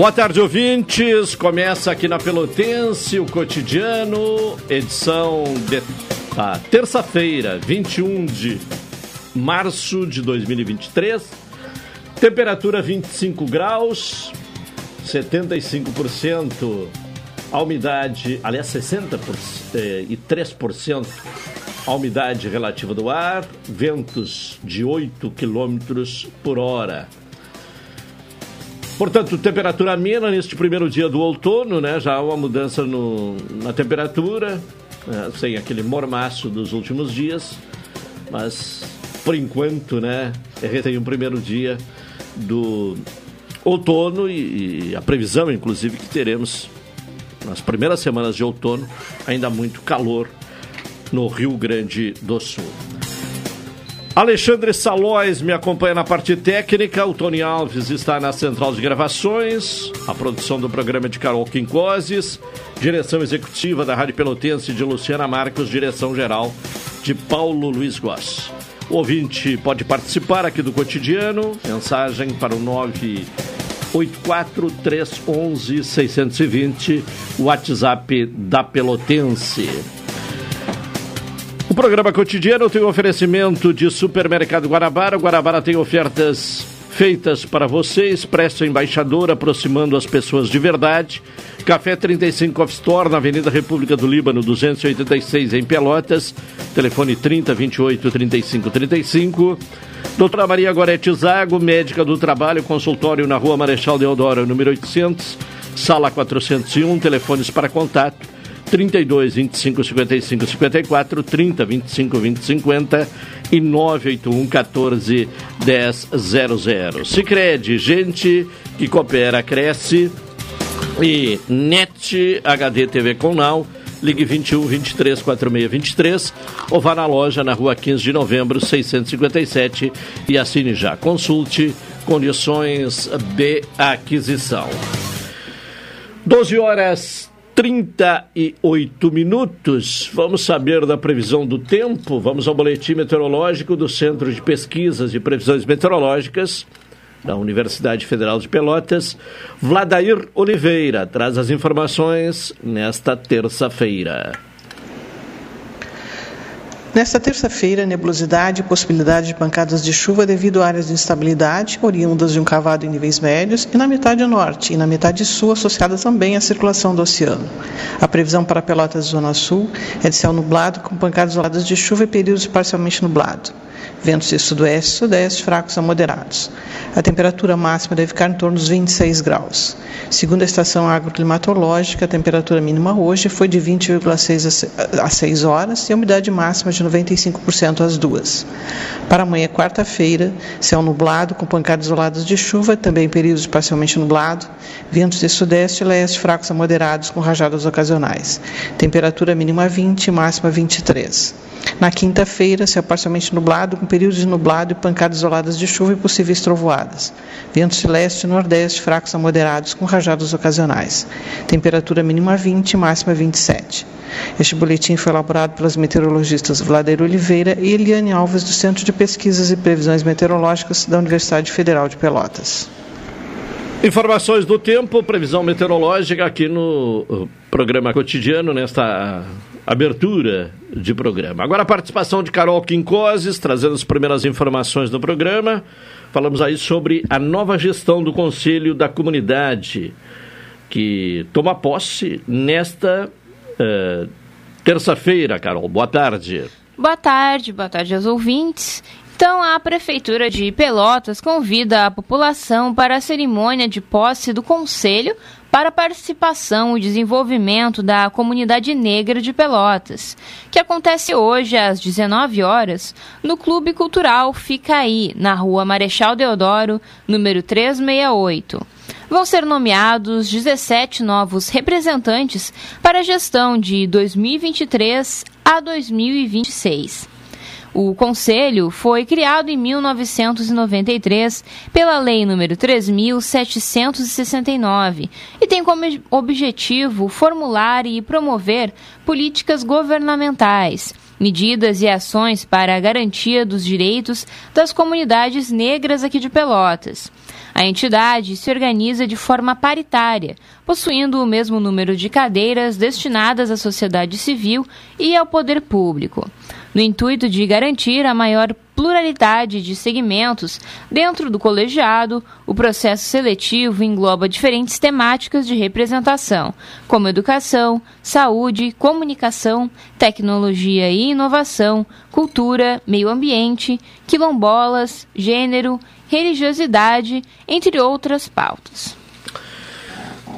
Boa tarde, ouvintes. Começa aqui na Pelotense o cotidiano, edição de tá, terça-feira, 21 de março de 2023. Temperatura 25 graus, 75% a umidade, aliás, 63% eh, a umidade relativa do ar, ventos de 8 km por hora. Portanto, temperatura amena neste primeiro dia do outono, né? Já há uma mudança no, na temperatura, né? sem aquele mormaço dos últimos dias, mas por enquanto, né? Tem um primeiro dia do outono e, e a previsão, inclusive, que teremos nas primeiras semanas de outono ainda muito calor no Rio Grande do Sul. Alexandre Salóis me acompanha na parte técnica, o Tony Alves está na central de gravações, a produção do programa de Carol Quincoses, direção executiva da Rádio Pelotense de Luciana Marcos, direção geral de Paulo Luiz Goss. O ouvinte pode participar aqui do cotidiano, mensagem para o 984 311 620, WhatsApp da Pelotense. O programa cotidiano tem oferecimento de Supermercado Guarabara. O Guarabara tem ofertas feitas para você. Expresso Embaixador, aproximando as pessoas de verdade. Café 35 Off Store, na Avenida República do Líbano, 286, em Pelotas. Telefone 30 28 35 35. Doutora Maria Gorete Zago, médica do trabalho, consultório na Rua Marechal Deodoro, número 800, sala 401. Telefones para contato 32 25 55 54, 30 25 20 50 e 981 14 10 00. Sicredi gente que coopera, cresce. E NET HD TV com Now. Ligue 21 23 46 23 ou vá na loja na rua 15 de novembro 657 e assine já. Consulte condições de aquisição. 12 horas 38 minutos. Vamos saber da previsão do tempo. Vamos ao boletim meteorológico do Centro de Pesquisas e Previsões Meteorológicas da Universidade Federal de Pelotas. Vladair Oliveira traz as informações nesta terça-feira. Nesta terça-feira, nebulosidade e possibilidade de pancadas de chuva devido a áreas de instabilidade, oriundas de um cavado em níveis médios, e na metade norte e na metade sul, associadas também à circulação do oceano. A previsão para Pelotas Zona Sul é de céu nublado, com pancadas isoladas de chuva e períodos parcialmente nublado ventos de sudoeste e sudeste fracos a moderados. A temperatura máxima deve ficar em torno dos 26 graus. Segundo a estação agroclimatológica, a temperatura mínima hoje foi de 20,6 a 6 horas e a umidade máxima de 95% às duas. Para amanhã, quarta-feira, céu nublado com pancadas isoladas de chuva, também períodos parcialmente nublado, ventos de sudeste e leste fracos a moderados com rajadas ocasionais. Temperatura mínima 20, máxima 23. Na quinta-feira, céu parcialmente nublado, com períodos de nublado e pancadas isoladas de chuva e possíveis trovoadas. Ventos de leste e nordeste fracos a moderados, com rajadas ocasionais. Temperatura mínima 20, máxima 27. Este boletim foi elaborado pelas meteorologistas Vladeiro Oliveira e Eliane Alves, do Centro de Pesquisas e Previsões Meteorológicas da Universidade Federal de Pelotas. Informações do tempo, previsão meteorológica aqui no uh, programa cotidiano, nesta abertura de programa. Agora a participação de Carol Quincoses, trazendo as primeiras informações do programa. Falamos aí sobre a nova gestão do Conselho da Comunidade, que toma posse nesta uh, terça-feira, Carol. Boa tarde. Boa tarde, boa tarde aos ouvintes. Então, a Prefeitura de Pelotas convida a população para a cerimônia de posse do Conselho para participação e desenvolvimento da comunidade negra de Pelotas, que acontece hoje às 19 horas no Clube Cultural Ficaí, na Rua Marechal Deodoro, número 368. Vão ser nomeados 17 novos representantes para a gestão de 2023 a 2026. O Conselho foi criado em 1993 pela Lei nº 3.769 e tem como objetivo formular e promover políticas governamentais, medidas e ações para a garantia dos direitos das comunidades negras aqui de Pelotas. A entidade se organiza de forma paritária, possuindo o mesmo número de cadeiras destinadas à sociedade civil e ao poder público no intuito de garantir a maior pluralidade de segmentos dentro do colegiado, o processo seletivo engloba diferentes temáticas de representação, como educação, saúde, comunicação, tecnologia e inovação, cultura, meio ambiente, quilombolas, gênero, religiosidade, entre outras pautas.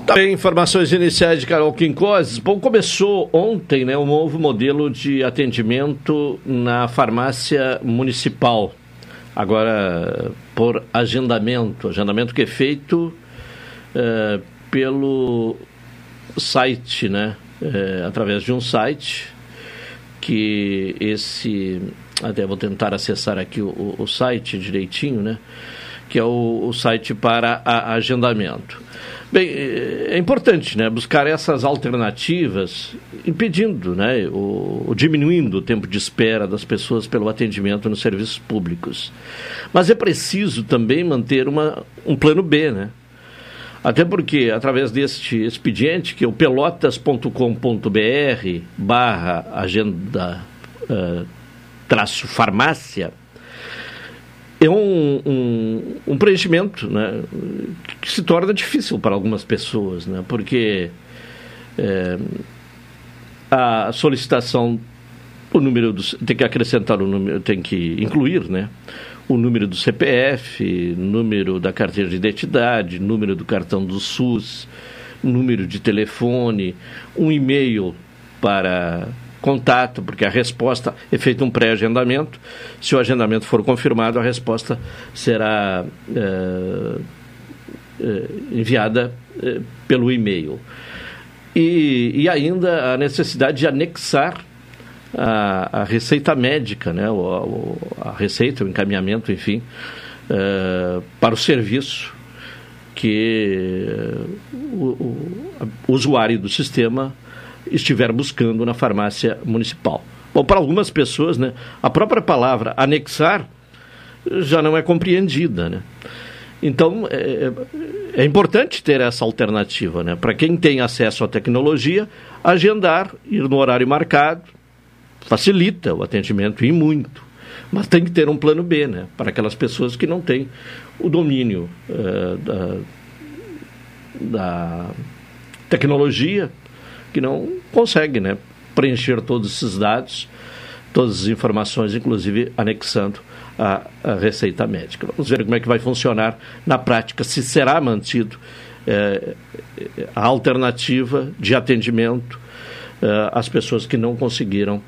Também informações iniciais de Carol Quincoses. Bom, começou ontem né, um novo modelo de atendimento na farmácia municipal. Agora, por agendamento. Agendamento que é feito é, pelo site, né? É, através de um site que esse... Até vou tentar acessar aqui o, o site direitinho, né? Que é o, o site para agendamento. Bem, é importante né, buscar essas alternativas, impedindo, né, o, o, diminuindo o tempo de espera das pessoas pelo atendimento nos serviços públicos. Mas é preciso também manter uma, um plano B, né? Até porque, através deste expediente, que é o pelotas.com.br barra agenda uh, traço farmácia, é um, um, um, preenchimento né, que se torna difícil para algumas pessoas, né, porque é, a solicitação, o número do, tem que acrescentar o número, tem que incluir né, o número do CPF, número da carteira de identidade, número do cartão do SUS, número de telefone, um e-mail para contato, porque a resposta é feito um pré-agendamento. Se o agendamento for confirmado, a resposta será é, é, enviada é, pelo e-mail. E, e, ainda a necessidade de anexar a, a receita médica, né, o, a receita, o encaminhamento, enfim, para o serviço que o, o, o usuário do sistema estiver buscando na farmácia municipal. Bom, para algumas pessoas, né, a própria palavra anexar já não é compreendida, né? Então, é, é, importante ter essa alternativa, né? Para quem tem acesso à tecnologia, agendar, ir no horário marcado, facilita o atendimento e muito. Mas tem que ter um plano B, né? Para aquelas pessoas que não têm o domínio uh, da, da tecnologia, que não consegue, né? Preencher todos esses dados, todas as informações, inclusive anexando a, a, receita médica. Vamos ver como é que vai funcionar na prática, se será mantido eh, a alternativa de atendimento eh, às pessoas que não conseguiram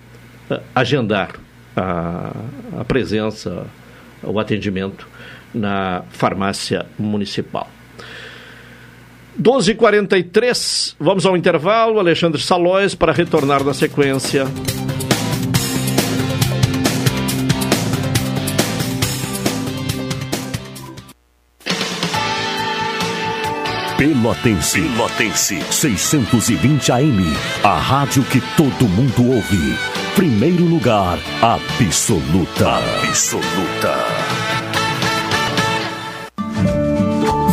eh, agendar a, a presença, o atendimento na farmácia municipal. 12h43, vamos ao intervalo. Alexandre Salóis para retornar na sequência. Pelotense. Pelotense. 620 AM. A rádio que todo mundo ouve. Primeiro lugar, absoluta. Absoluta.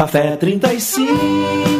Café 35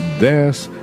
10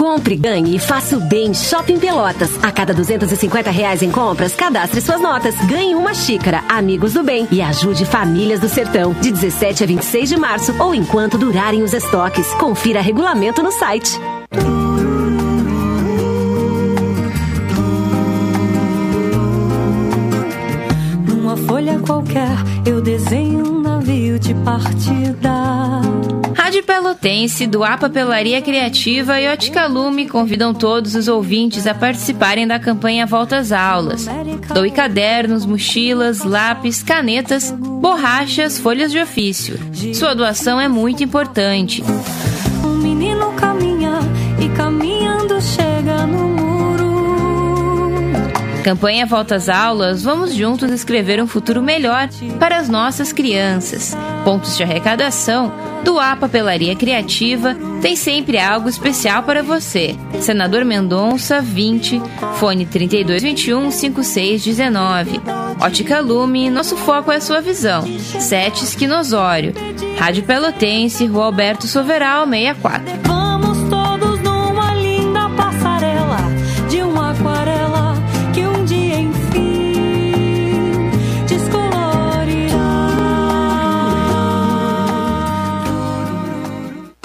Compre, ganhe e faça o bem Shopping Pelotas. A cada 250 reais em compras, cadastre suas notas. Ganhe uma xícara, Amigos do Bem e ajude famílias do sertão. De 17 a 26 de março ou enquanto durarem os estoques. Confira regulamento no site. Numa folha qualquer, eu desenho um navio de partida Rádio Pelotense, do A Papelaria Criativa e Ótica Lume convidam todos os ouvintes a participarem da campanha Volta às Aulas. Doe cadernos, mochilas, lápis, canetas, borrachas, folhas de ofício. Sua doação é muito importante. Um menino caminha e caminhando chega no Campanha Volta às Aulas, vamos juntos escrever um futuro melhor para as nossas crianças. Pontos de arrecadação do A Papelaria Criativa tem sempre algo especial para você. Senador Mendonça, 20, fone 3221 5619. Ótica Lume, nosso foco é a sua visão. Sete Esquinosório. Rádio Pelotense, Rua Alberto Soveral, 64.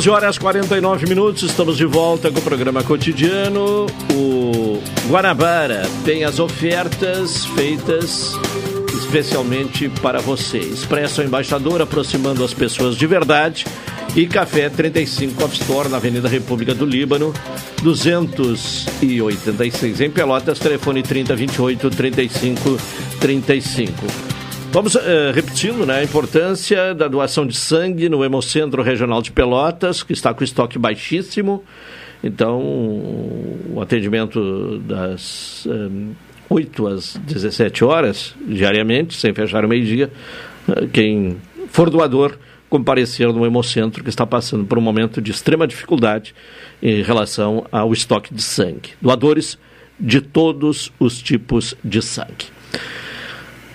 12 horas 49 minutos, estamos de volta com o programa cotidiano. O Guanabara tem as ofertas feitas especialmente para você. Expresso Embaixador aproximando as pessoas de verdade. E Café 35 Off Store na Avenida República do Líbano, 286 em Pelotas, telefone 3028 35 35. Vamos uh, repetindo né, a importância da doação de sangue no Hemocentro Regional de Pelotas, que está com estoque baixíssimo. Então, o atendimento das um, 8 às 17 horas, diariamente, sem fechar o meio-dia. Uh, quem for doador, comparecer no Hemocentro, que está passando por um momento de extrema dificuldade em relação ao estoque de sangue. Doadores de todos os tipos de sangue.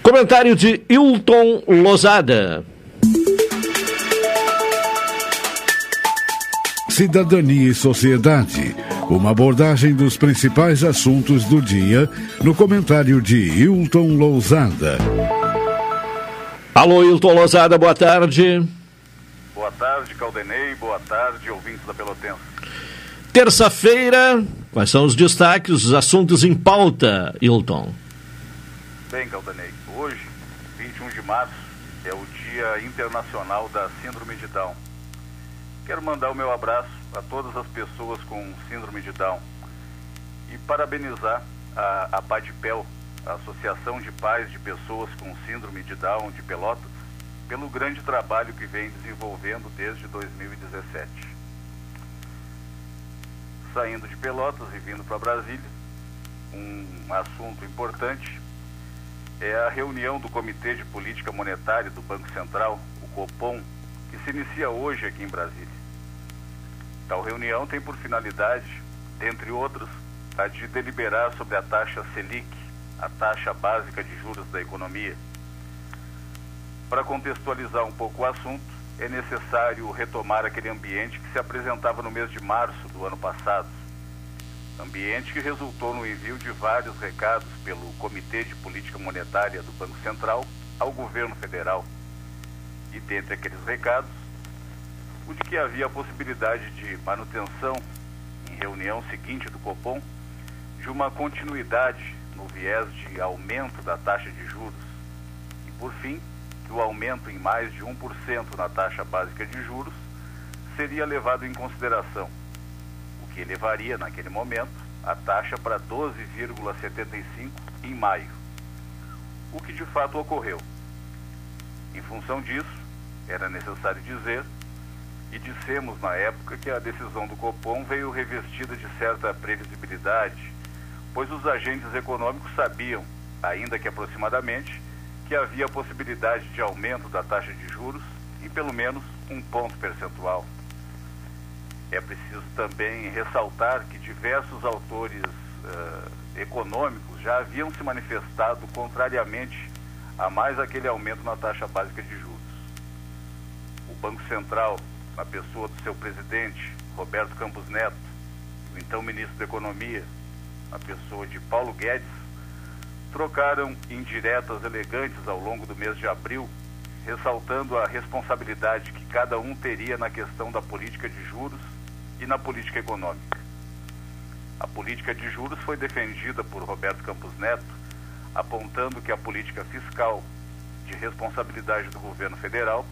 Comentário de Hilton Lozada. Cidadania e Sociedade. Uma abordagem dos principais assuntos do dia no comentário de Hilton Lousada. Alô, Hilton Lousada, boa tarde. Boa tarde, Caldenei. Boa tarde, ouvintes da Pelotense. Terça-feira, quais são os destaques, os assuntos em pauta, Hilton? Bem, Caldenei março é o Dia Internacional da Síndrome de Down. Quero mandar o meu abraço a todas as pessoas com síndrome de Down e parabenizar a, a PADPEL, a Associação de Pais de Pessoas com Síndrome de Down de Pelotas, pelo grande trabalho que vem desenvolvendo desde 2017. Saindo de Pelotas e vindo para Brasília, um assunto importante é a reunião do Comitê de Política Monetária do Banco Central, o COPOM, que se inicia hoje aqui em Brasília. Tal reunião tem por finalidade, dentre outros, a de deliberar sobre a taxa Selic, a taxa básica de juros da economia. Para contextualizar um pouco o assunto, é necessário retomar aquele ambiente que se apresentava no mês de março do ano passado, ambiente que resultou no envio de vários recados pelo Comitê de Política Monetária do Banco Central ao governo federal. E dentre aqueles recados, o de que havia a possibilidade de manutenção, em reunião seguinte do Copom, de uma continuidade no viés de aumento da taxa de juros. E, por fim, que o aumento em mais de 1% na taxa básica de juros seria levado em consideração que elevaria, naquele momento, a taxa para 12,75 em maio, o que de fato ocorreu. Em função disso, era necessário dizer, e dissemos na época que a decisão do Copom veio revestida de certa previsibilidade, pois os agentes econômicos sabiam, ainda que aproximadamente, que havia a possibilidade de aumento da taxa de juros em pelo menos um ponto percentual. É preciso também ressaltar que diversos autores uh, econômicos já haviam se manifestado contrariamente a mais aquele aumento na taxa básica de juros. O Banco Central, na pessoa do seu presidente, Roberto Campos Neto, o então ministro da Economia, na pessoa de Paulo Guedes, trocaram indiretas elegantes ao longo do mês de abril, ressaltando a responsabilidade que cada um teria na questão da política de juros e na política econômica. A política de juros foi defendida por Roberto Campos Neto, apontando que a política fiscal de responsabilidade do governo federal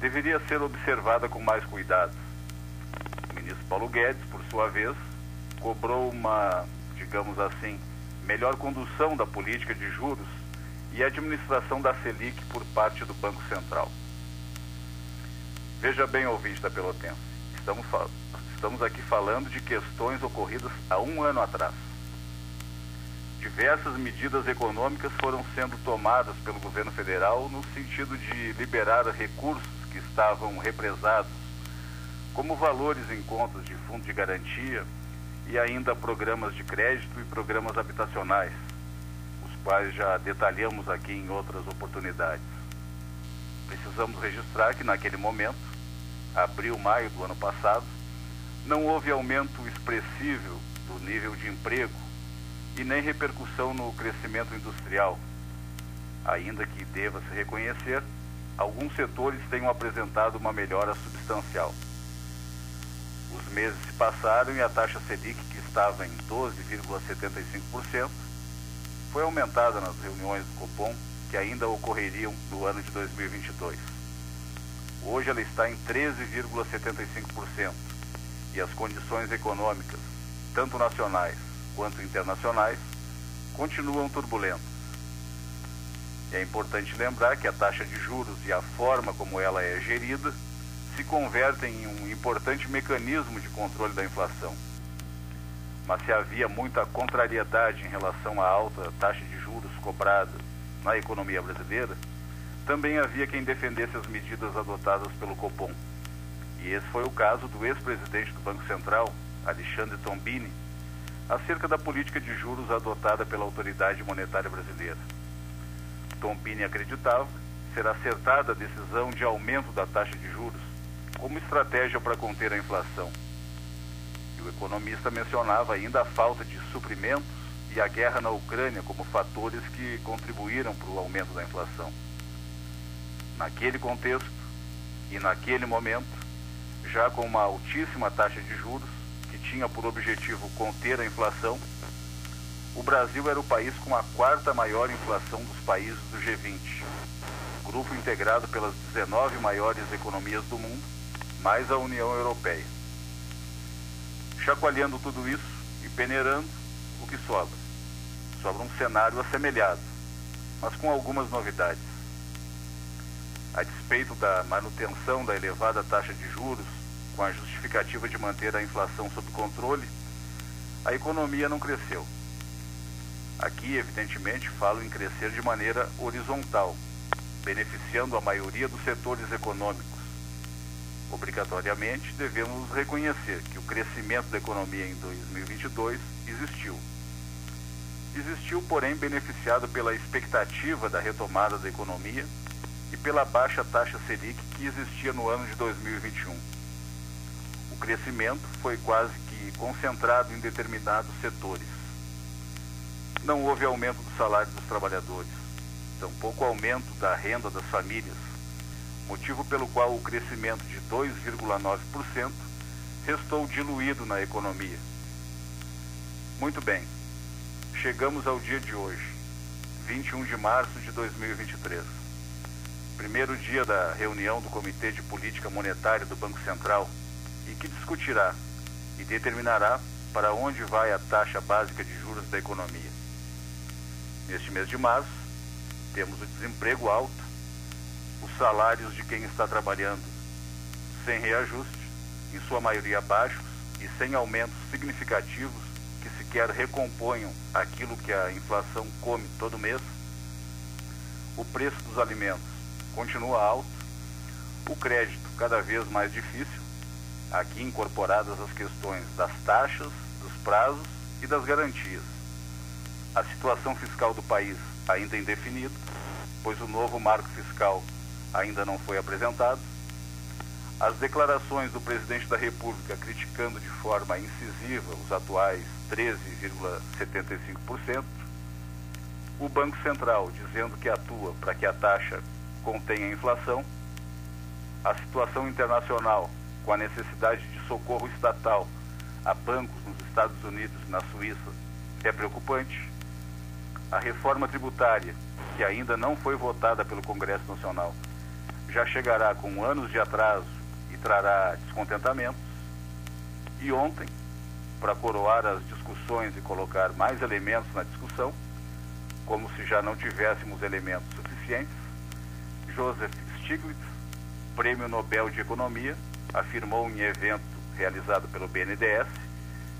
deveria ser observada com mais cuidado. O ministro Paulo Guedes, por sua vez, cobrou uma, digamos assim, melhor condução da política de juros e administração da Selic por parte do Banco Central. Veja bem, ouvinte da Pelotense, estamos falando Estamos aqui falando de questões ocorridas há um ano atrás. Diversas medidas econômicas foram sendo tomadas pelo governo federal no sentido de liberar recursos que estavam represados, como valores em contas de fundo de garantia e ainda programas de crédito e programas habitacionais, os quais já detalhamos aqui em outras oportunidades. Precisamos registrar que naquele momento, abril, maio do ano passado, não houve aumento expressivo do nível de emprego e nem repercussão no crescimento industrial. Ainda que deva se reconhecer, alguns setores tenham apresentado uma melhora substancial. Os meses se passaram e a taxa Selic, que estava em 12,75%, foi aumentada nas reuniões do Copom, que ainda ocorreriam no ano de 2022. Hoje ela está em 13,75% e as condições econômicas, tanto nacionais quanto internacionais, continuam turbulentas. É importante lembrar que a taxa de juros e a forma como ela é gerida se convertem em um importante mecanismo de controle da inflação. Mas se havia muita contrariedade em relação à alta taxa de juros cobrada na economia brasileira, também havia quem defendesse as medidas adotadas pelo Copom e esse foi o caso do ex-presidente do Banco Central, Alexandre Tombini, acerca da política de juros adotada pela autoridade monetária brasileira. Tombini acreditava ser acertada a decisão de aumento da taxa de juros como estratégia para conter a inflação. E o economista mencionava ainda a falta de suprimentos e a guerra na Ucrânia como fatores que contribuíram para o aumento da inflação. Naquele contexto e naquele momento, já com uma altíssima taxa de juros, que tinha por objetivo conter a inflação, o Brasil era o país com a quarta maior inflação dos países do G20, grupo integrado pelas 19 maiores economias do mundo, mais a União Europeia. Chacoalhando tudo isso e peneirando, o que sobra? Sobra um cenário assemelhado, mas com algumas novidades. A despeito da manutenção da elevada taxa de juros com a justificativa de manter a inflação sob controle, a economia não cresceu. Aqui, evidentemente, falo em crescer de maneira horizontal, beneficiando a maioria dos setores econômicos. Obrigatoriamente, devemos reconhecer que o crescimento da economia em 2022 existiu. Existiu, porém, beneficiado pela expectativa da retomada da economia e pela baixa taxa Selic que existia no ano de 2021 crescimento foi quase que concentrado em determinados setores. Não houve aumento do salário dos trabalhadores, tampouco aumento da renda das famílias, motivo pelo qual o crescimento de 2,9% restou diluído na economia. Muito bem, chegamos ao dia de hoje, 21 de março de 2023. Primeiro dia da reunião do Comitê de Política Monetária do Banco Central, e que discutirá e determinará para onde vai a taxa básica de juros da economia. Neste mês de março, temos o desemprego alto, os salários de quem está trabalhando sem reajuste, em sua maioria baixos e sem aumentos significativos que sequer recomponham aquilo que a inflação come todo mês. O preço dos alimentos continua alto, o crédito cada vez mais difícil aqui incorporadas as questões das taxas, dos prazos e das garantias. A situação fiscal do país ainda é indefinida, pois o novo marco fiscal ainda não foi apresentado. As declarações do presidente da República criticando de forma incisiva os atuais 13,75%. O Banco Central dizendo que atua para que a taxa contenha a inflação. A situação internacional com a necessidade de socorro estatal a bancos nos Estados Unidos e na Suíça é preocupante. A reforma tributária, que ainda não foi votada pelo Congresso Nacional, já chegará com anos de atraso e trará descontentamentos. E ontem, para coroar as discussões e colocar mais elementos na discussão, como se já não tivéssemos elementos suficientes, Joseph Stiglitz, Prêmio Nobel de Economia, afirmou em evento realizado pelo BNDES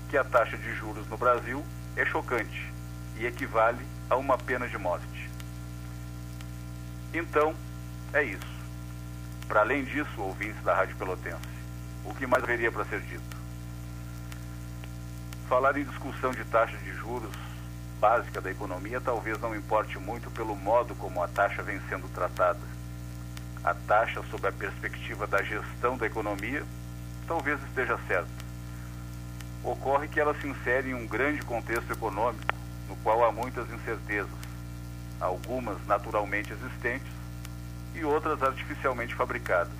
que a taxa de juros no Brasil é chocante e equivale a uma pena de morte. Então, é isso. Para além disso, ouvintes da Rádio Pelotense, o que mais haveria para ser dito? Falar em discussão de taxa de juros básica da economia talvez não importe muito pelo modo como a taxa vem sendo tratada. A taxa, sob a perspectiva da gestão da economia, talvez esteja certa. Ocorre que ela se insere em um grande contexto econômico, no qual há muitas incertezas, algumas naturalmente existentes e outras artificialmente fabricadas,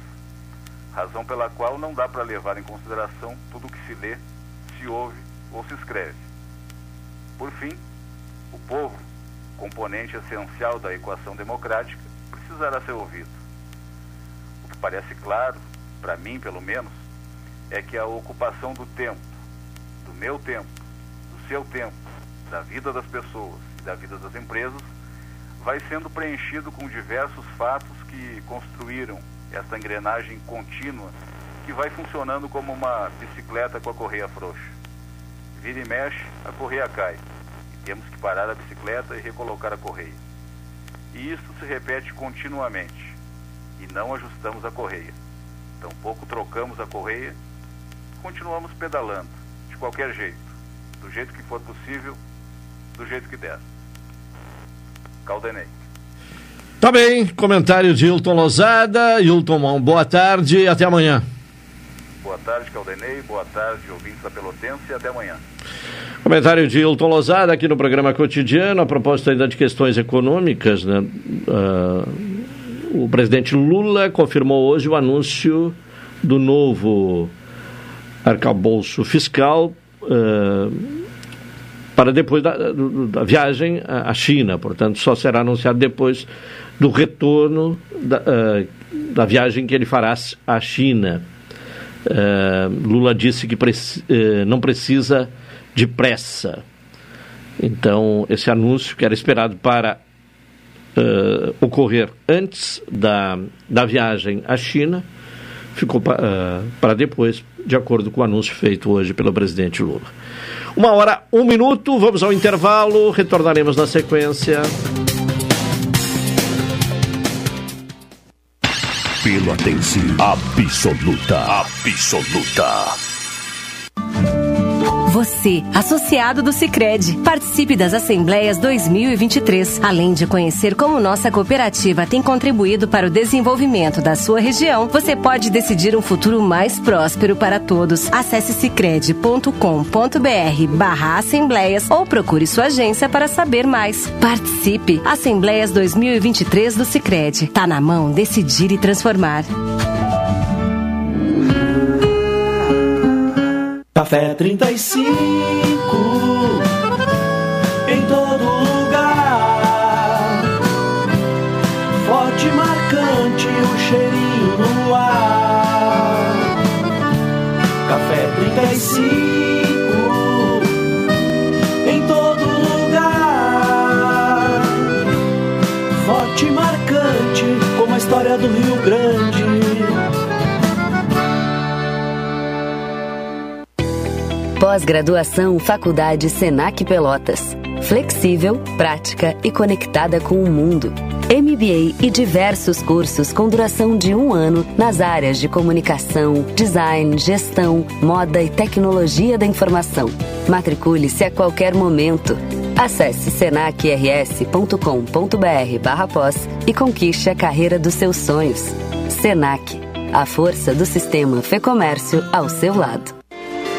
razão pela qual não dá para levar em consideração tudo o que se lê, se ouve ou se escreve. Por fim, o povo, componente essencial da equação democrática, precisará ser ouvido. Parece claro, para mim pelo menos, é que a ocupação do tempo, do meu tempo, do seu tempo, da vida das pessoas e da vida das empresas, vai sendo preenchido com diversos fatos que construíram essa engrenagem contínua que vai funcionando como uma bicicleta com a correia frouxa. Vira e mexe, a correia cai. E temos que parar a bicicleta e recolocar a correia. E isso se repete continuamente. E não ajustamos a correia. Tampouco trocamos a correia, continuamos pedalando, de qualquer jeito, do jeito que for possível, do jeito que der. Caldenei. Tá bem, comentário de Hilton Lozada. Hilton, boa tarde até amanhã. Boa tarde, Caldenei. Boa tarde, ouvintes da Pelotense. E até amanhã. Comentário de Hilton Lozada aqui no programa cotidiano, a propósito ainda de questões econômicas. Né? Uh, o presidente Lula confirmou hoje o anúncio do novo arcabouço fiscal. Uh, para depois da, da viagem à China. Portanto, só será anunciado depois do retorno da, uh, da viagem que ele fará à China. Uh, Lula disse que preci não precisa de pressa. Então, esse anúncio que era esperado para ocorrer antes da, da viagem à China ficou para depois, de acordo com o anúncio feito hoje pelo presidente Lula. Uma hora, um minuto, vamos ao intervalo, retornaremos na sequência. Pelotense absoluta, absoluta. Você, associado do Sicredi, participe das Assembleias 2023. Além de conhecer como nossa cooperativa tem contribuído para o desenvolvimento da sua região, você pode decidir um futuro mais próspero para todos. Acesse sicredi.com.br barra assembleias ou procure sua agência para saber mais. Participe! Assembleias 2023 do Sicredi. Tá na mão decidir e transformar. Café 35 Pós-graduação Faculdade Senac Pelotas. Flexível, prática e conectada com o mundo. MBA e diversos cursos com duração de um ano nas áreas de comunicação, design, gestão, moda e tecnologia da informação. Matricule-se a qualquer momento. Acesse senacrs.com.br barra pós e conquiste a carreira dos seus sonhos. Senac, a força do sistema Fê Comércio ao seu lado.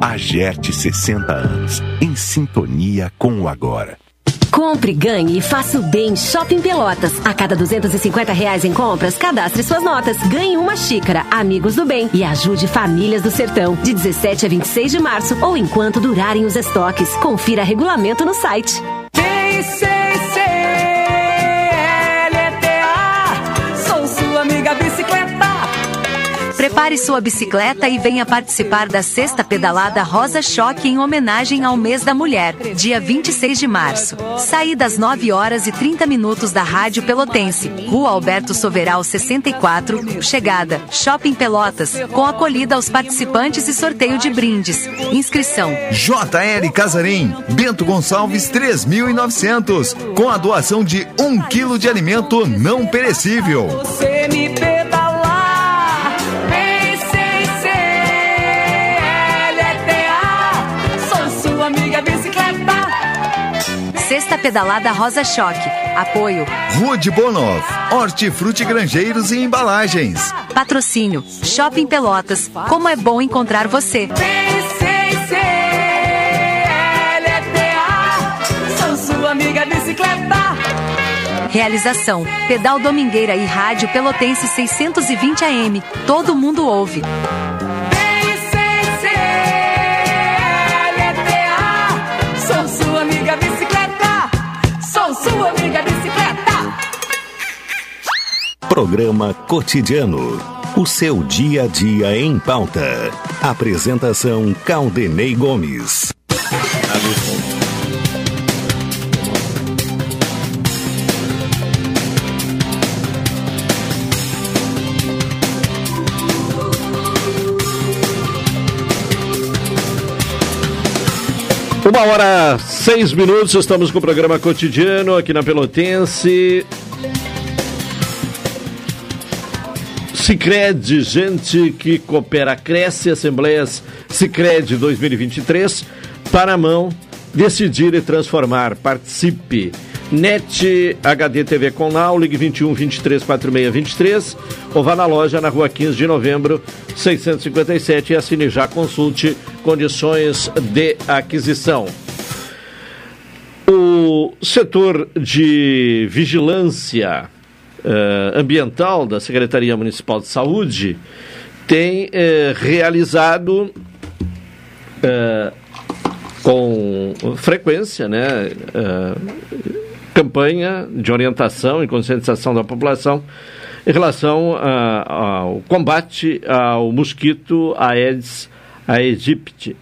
AGERT 60 anos, em sintonia com o agora. Compre, ganhe e faça o bem Shopping Pelotas. A cada 250 reais em compras, cadastre suas notas. Ganhe uma xícara, Amigos do Bem e ajude famílias do sertão. De 17 a 26 de março ou enquanto durarem os estoques. Confira regulamento no site. Sou Prepare sua bicicleta e venha participar da sexta pedalada Rosa Choque em homenagem ao mês da mulher, dia 26 de março. Saída às 9 horas e 30 minutos da Rádio Pelotense, Rua Alberto Soveral 64, chegada, Shopping Pelotas, com acolhida aos participantes e sorteio de brindes. Inscrição. JL Casarim, Bento Gonçalves 3900, com a doação de um quilo de alimento não perecível. Você me Sexta pedalada Rosa Choque. Apoio. Rude Bonov, Hortifruti Grangeiros e Embalagens. Patrocínio. Shopping Pelotas. Como é bom encontrar você. Sou sua amiga bicicleta. Realização: Pedal Domingueira e Rádio Pelotense 620 AM. Todo mundo ouve. Programa Cotidiano. O seu dia a dia em pauta. Apresentação Caldenei Gomes. Uma hora, seis minutos, estamos com o programa cotidiano aqui na Pelotense. Cicred, gente que coopera, cresce, Assembleias Cicred 2023, para a mão, decidir e transformar, participe. NET HD TV com Now, ligue 21 23 46 23 ou vá na loja na rua 15 de novembro 657 e assine já, consulte condições de aquisição. O setor de vigilância eh, ambiental da Secretaria Municipal de Saúde tem eh, realizado eh, com frequência, né, campanha de orientação e conscientização da população em relação ao combate ao mosquito Aedes aegypti.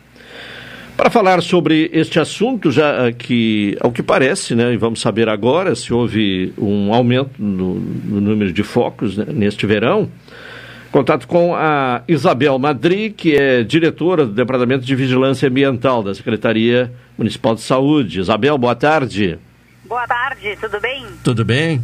Para falar sobre este assunto, já ah, que, ao que parece, né, e vamos saber agora se houve um aumento no, no número de focos né, neste verão, contato com a Isabel Madri, que é diretora do Departamento de Vigilância Ambiental da Secretaria Municipal de Saúde. Isabel, boa tarde. Boa tarde, tudo bem? Tudo bem?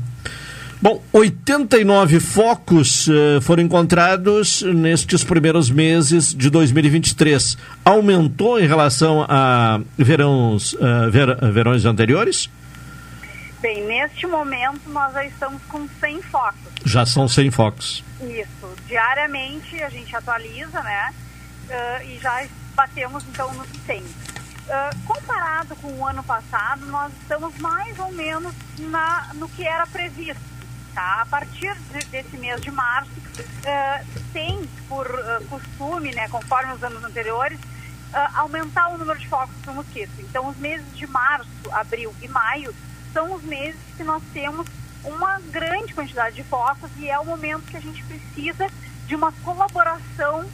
Bom, 89 focos eh, foram encontrados nestes primeiros meses de 2023. Aumentou em relação a verões, eh, ver- verões anteriores? Bem, neste momento nós já estamos com 100 focos. Já são 100 focos. Isso. Diariamente a gente atualiza, né? Uh, e já batemos então nos 100. Uh, comparado com o ano passado, nós estamos mais ou menos na, no que era previsto. Tá? A partir de, desse mês de março, uh, tem por uh, costume, né, conforme os anos anteriores, uh, aumentar o número de focos do mosquito. Então, os meses de março, abril e maio são os meses que nós temos uma grande quantidade de focos e é o momento que a gente precisa de uma colaboração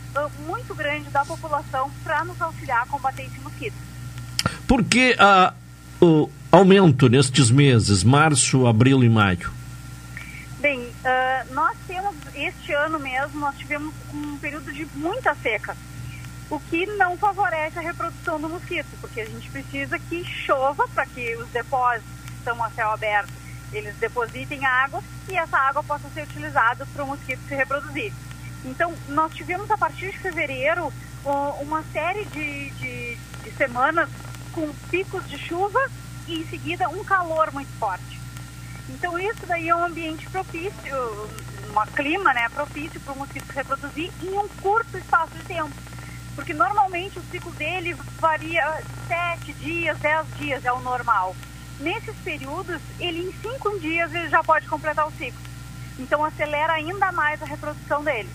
muito grande da população para nos auxiliar a combater esse mosquito. Por que uh, o aumento nestes meses, março, abril e maio? Nós temos, este ano mesmo, nós tivemos um período de muita seca, o que não favorece a reprodução do mosquito, porque a gente precisa que chova para que os depósitos que estão a céu aberto, eles depositem água e essa água possa ser utilizada para o mosquito se reproduzir. Então, nós tivemos a partir de fevereiro uma série de, de, de semanas com picos de chuva e em seguida um calor muito forte. Então isso daí é um ambiente propício, um clima né, propício para o mosquito se reproduzir em um curto espaço de tempo. Porque normalmente o ciclo dele varia sete dias, dez dias é o normal. Nesses períodos, ele em cinco dias ele já pode completar o ciclo. Então acelera ainda mais a reprodução dele.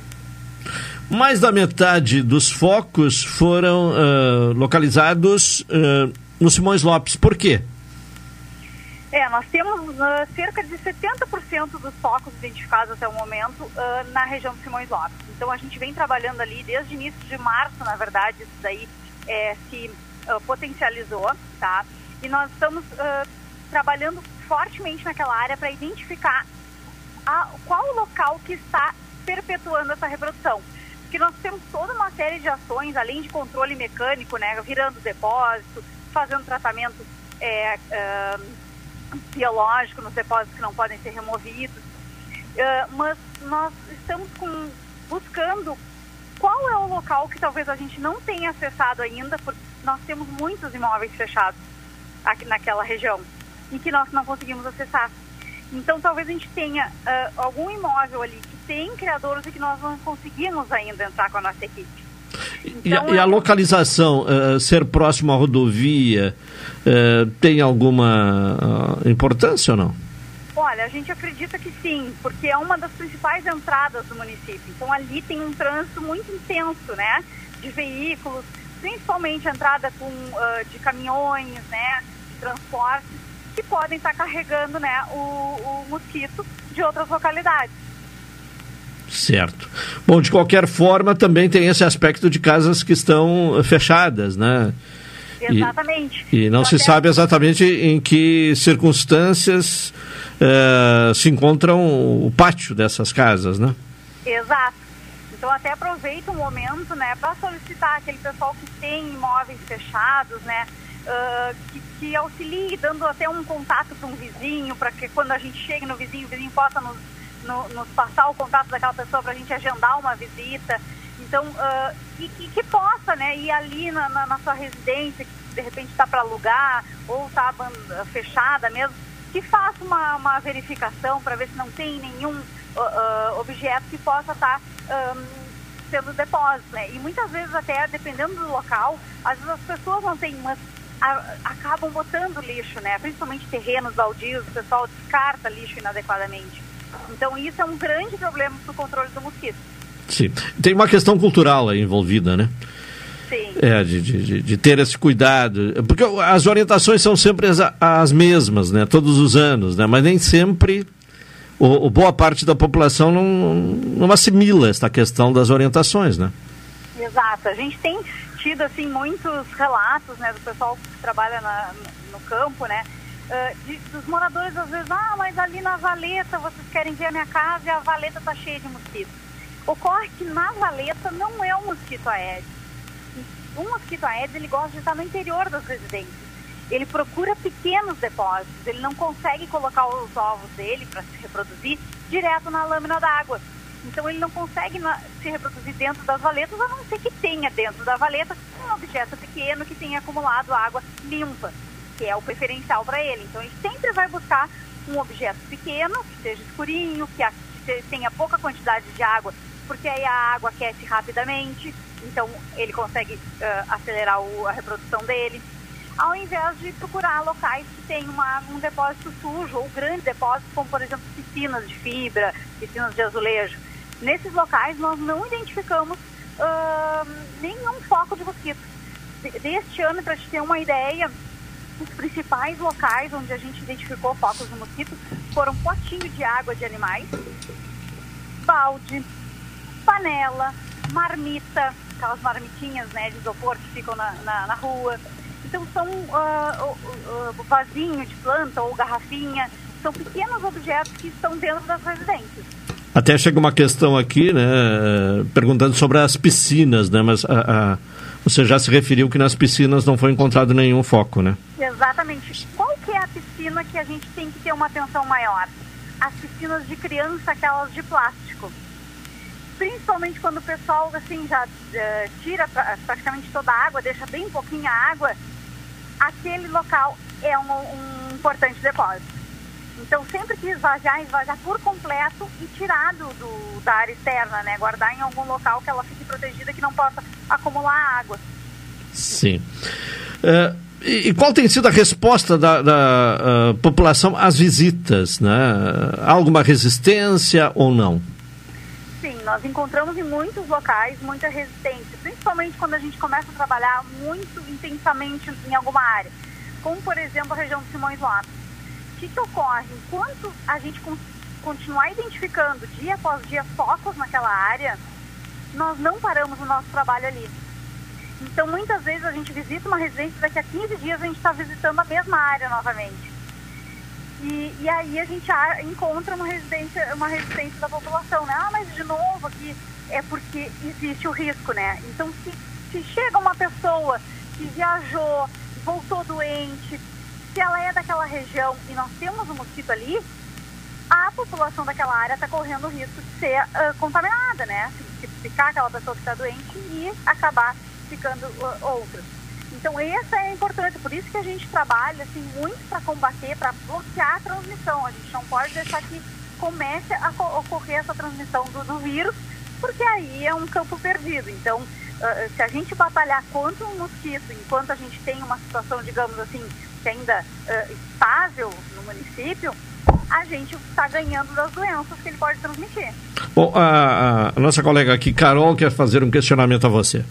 Mais da metade dos focos foram uh, localizados uh, no Simões Lopes. Por quê? É, nós temos uh, cerca de 70% dos focos identificados até o momento uh, na região do Simões Lopes. Então a gente vem trabalhando ali desde início de março, na verdade, isso daí é, se uh, potencializou, tá? E nós estamos trabalhando fortemente naquela área para identificar a, qual o local que está perpetuando essa reprodução. Porque nós temos toda uma série de ações, além de controle mecânico, né, virando depósito, fazendo tratamento é, biológico nos depósitos que não podem ser removidos. Uh, mas nós estamos com, buscando qual é o local que talvez a gente não tenha acessado ainda, porque nós temos muitos imóveis fechados aqui naquela região e que nós não conseguimos acessar. Então talvez a gente tenha uh, algum imóvel ali que tem criadores e que nós não conseguimos ainda entrar com a nossa equipe. Então, e, a, e, a, localização, uh, ser próximo à rodovia, uh, tem alguma uh, importância ou não? Olha, a gente acredita que sim, porque é uma das principais entradas do município. Então ali tem um trânsito muito intenso, né? De veículos, principalmente entrada com, de caminhões, né? De transporte, que podem estar carregando né, o, o mosquito de outras localidades. Certo. Bom, de qualquer forma, também tem esse aspecto de casas que estão fechadas, né? Exatamente. E, e não se sabe exatamente em que circunstâncias uh, se encontram o pátio dessas casas, né? Exato. Então até aproveita o momento, né, para solicitar aquele pessoal que tem imóveis fechados, né, uh, que, que auxilie, dando até um contato para um vizinho, para que quando a gente chegue no vizinho, o vizinho possa nos no, nos passar o contato daquela pessoa para a gente agendar uma visita. Então, uh, e, e, que possa né, ir ali na, na, na sua residência, que de repente está para alugar ou está fechada mesmo, que faça uma, uma verificação para ver se não tem nenhum uh, objeto que possa estar tá, um, sendo depósito. Né? E muitas vezes até, dependendo do local, às vezes as pessoas não têm, mas a, acabam botando lixo, né? principalmente terrenos baldios, o pessoal descarta lixo inadequadamente. Então isso é um grande problema para o controle do mosquito. Sim. Tem uma questão cultural aí envolvida, né? Sim. É, de, de, de, ter esse cuidado. Porque as orientações são sempre as, as mesmas, né? Todos os anos, né? Mas nem sempre o, o, boa parte da população não, não assimila esta questão das orientações, né? Exato. A gente tem tido, assim, muitos relatos, né? Do pessoal que trabalha na, no campo, né? uh, de, dos moradores às vezes, ah, mas ali na valeta vocês querem ver a minha casa e a valeta está cheia de mosquitos. Ocorre que na valeta não é um mosquito aedes. O mosquito aedes ele gosta de estar no interior das residências. Ele procura pequenos depósitos, ele não consegue colocar os ovos dele para se reproduzir direto na lâmina d'água. Então ele não consegue se reproduzir dentro das valetas, a não ser que tenha dentro da valeta um objeto pequeno que tenha acumulado água limpa. que é o preferencial para ele. Então, ele sempre vai buscar um objeto pequeno, que seja escurinho, que tenha pouca quantidade de água, porque aí a água aquece rapidamente, então ele consegue uh, acelerar o, a reprodução dele. Ao invés de procurar locais que tem um depósito sujo ou grandes depósitos, como por exemplo piscinas de fibra, piscinas de azulejo. Nesses locais nós não identificamos uh, nenhum foco de mosquito. Deste ano, para te ter uma ideia, os principais locais onde a gente identificou focos de mosquito foram potinho de água de animais, balde, panela, marmita, aquelas marmitinhas né, de isopor que ficam na, na, na rua. Então são uh, uh, vasinho de planta ou garrafinha, são pequenos objetos que estão dentro das residências. Até chega uma questão aqui, né, perguntando sobre as piscinas, né, mas a, a, você já se referiu que nas piscinas não foi encontrado nenhum foco, né? Exatamente. Qual que é a piscina que a gente tem que ter uma atenção maior? As piscinas de criança, aquelas de plástico. Principalmente quando o pessoal assim já uh, tira praticamente toda a água, deixa bem pouquinha água, aquele local é um, um importante depósito. Então, sempre que esvaziar, esvaziar por completo e tirar do, do, da área externa, né? Guardar em algum local que ela fique protegida, que não possa acumular água. Sim. Uh, e, qual tem sido a resposta da, da uh, população às visitas? Né? Há alguma resistência ou não? Nós encontramos em muitos locais muita resistência, principalmente quando a gente começa a trabalhar muito intensamente em alguma área, como por exemplo a região de Simões Lopes que, que ocorre? Enquanto a gente continuar identificando dia após dia focos naquela área, nós não paramos o nosso trabalho ali. Então, muitas vezes a gente visita uma residência, daqui a 15 dias a gente está visitando a mesma área novamente. E, e aí a gente encontra uma resistência, uma resistência da população, né? Ah, mas de novo aqui é porque existe o risco, né? Então, se, se chega uma pessoa que viajou, voltou doente, se ela é daquela região e nós temos um mosquito ali, a população daquela área está correndo o risco de ser uh, contaminada, né? Se, se ficar aquela pessoa que está doente e acabar ficando uh. Então, essa é importante, por isso que a gente trabalha assim, muito para combater, para bloquear a transmissão. A gente não pode deixar que comece a ocorrer essa transmissão do, do vírus, porque aí é um campo perdido. Então, uh, se a gente batalhar contra o mosquito, enquanto a gente tem uma situação, digamos assim, ainda uh, estável no município, a gente está ganhando das doenças que ele pode transmitir. Bom, a, a, nossa colega aqui, Carol, quer fazer um questionamento a você.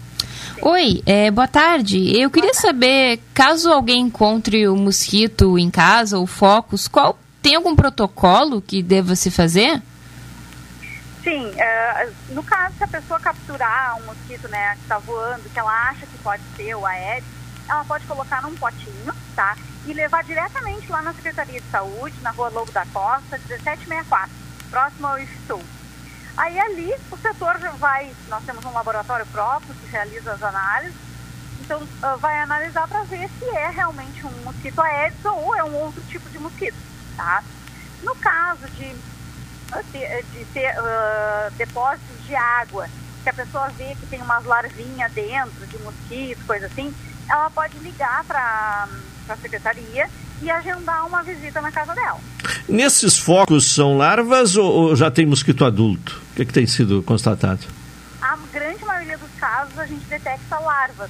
Oi, é, boa tarde. Eu queria saber, caso alguém encontre o mosquito em casa ou focos, qual tem algum protocolo que deva se fazer? Sim, uh, no caso se a pessoa capturar um mosquito, né, que está voando, que ela acha que pode ser o Aedes, ela pode colocar num potinho, tá? E levar diretamente lá na Secretaria de Saúde, na rua Lobo da Costa, 1764, próximo ao IFSUL. Aí ali o setor vai, nós temos um laboratório próprio que realiza as análises, então uh, vai analisar para ver se é realmente um mosquito Aedes ou é um outro tipo de mosquito, tá? No caso de, de ter uh, depósitos de água, que a pessoa vê que tem umas larvinhas dentro de mosquito, coisa assim, ela pode ligar para a secretaria e agendar uma visita na casa dela. Nesses focos são larvas ou, ou já tem mosquito adulto? O que, é que tem sido constatado? A grande maioria dos casos a gente detecta larvas,